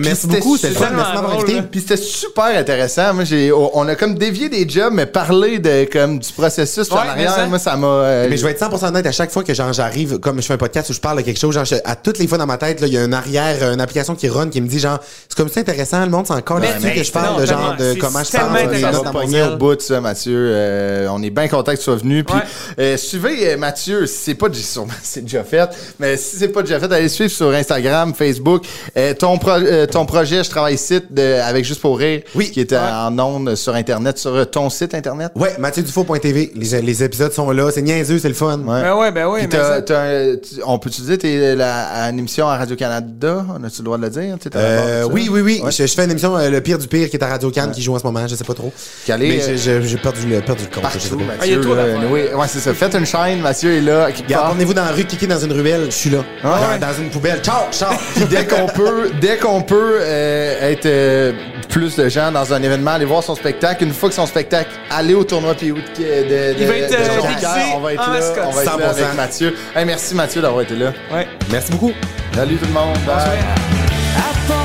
merci beaucoup, c'était tellement merci invité. Puis c'était super intéressant. Moi, j'ai, on a comme dévié des jobs, mais parler de comme du processus Ouais, en arrière, ça- moi, ça m'a. euh, Mais je vais être 100% honnête, à chaque fois que genre j'arrive, comme je fais un podcast où je parle de quelque chose, genre je- à toutes les fois dans ma tête, là, il y a une arrière, une application qui run qui me dit genre, c'est comme ça intéressant, le monde s'en encore là-dessus que je parle non, de genre de c'est comment je parle. ça, va pogner au bout de ça, Mathieu. Euh, on est bien content que tu sois venu. Puis Ouais. euh, suivez euh, Mathieu, si c'est pas déjà sûrement c'est déjà fait, mais si c'est pas déjà fait, allez suivre sur Instagram, Facebook. Euh, ton pro- euh, ton projet, je travaille site de, avec juste pour rire, Oui. qui est en ondes sur internet, sur euh, ton site internet? Ouais, MathieuDufault.tv, les, les épisodes sont là, c'est niaiseux, c'est le fun. Ouais. Ben ouais, ben ouais. Puis mais t'as- ça- t'as un- tu- on peut utiliser tes, la, à une émission à Radio-Canada? On a-tu le droit de le dire? Tu sais, t'as la barre Euh, ça? oui, oui, oui. Ouais. Je, je fais une émission, euh, Le Pire du Pire, qui est à Radio Cannes, qui joue en ce moment, je sais pas trop. Calé, Mais euh, j'ai- j'ai j'ai perdu le, perdu le compte. je sais Partout, pas. Ah, il Mathieu. trop là, ouais, c'est ça. Faites une chaîne, Mathieu est là. quelque Regarde, part. Emmenez-vous dans la rue, cliquez dans une ruelle, je suis là. Ah ouais. dans, dans une poubelle. Ciao, ciao. Puis dès qu'on peut, dès qu'on peut euh, être euh, plus de gens dans un événement, aller voir son spectacle. Une fois que son spectacle, aller au tournoi puis de, de, Il va être, de euh, Jonquière. On va être là, on va être là 100%. avec Mathieu. Hey, merci Mathieu d'avoir été là. Ouais. Merci beaucoup. Salut tout le monde. Bye. Bonsoir.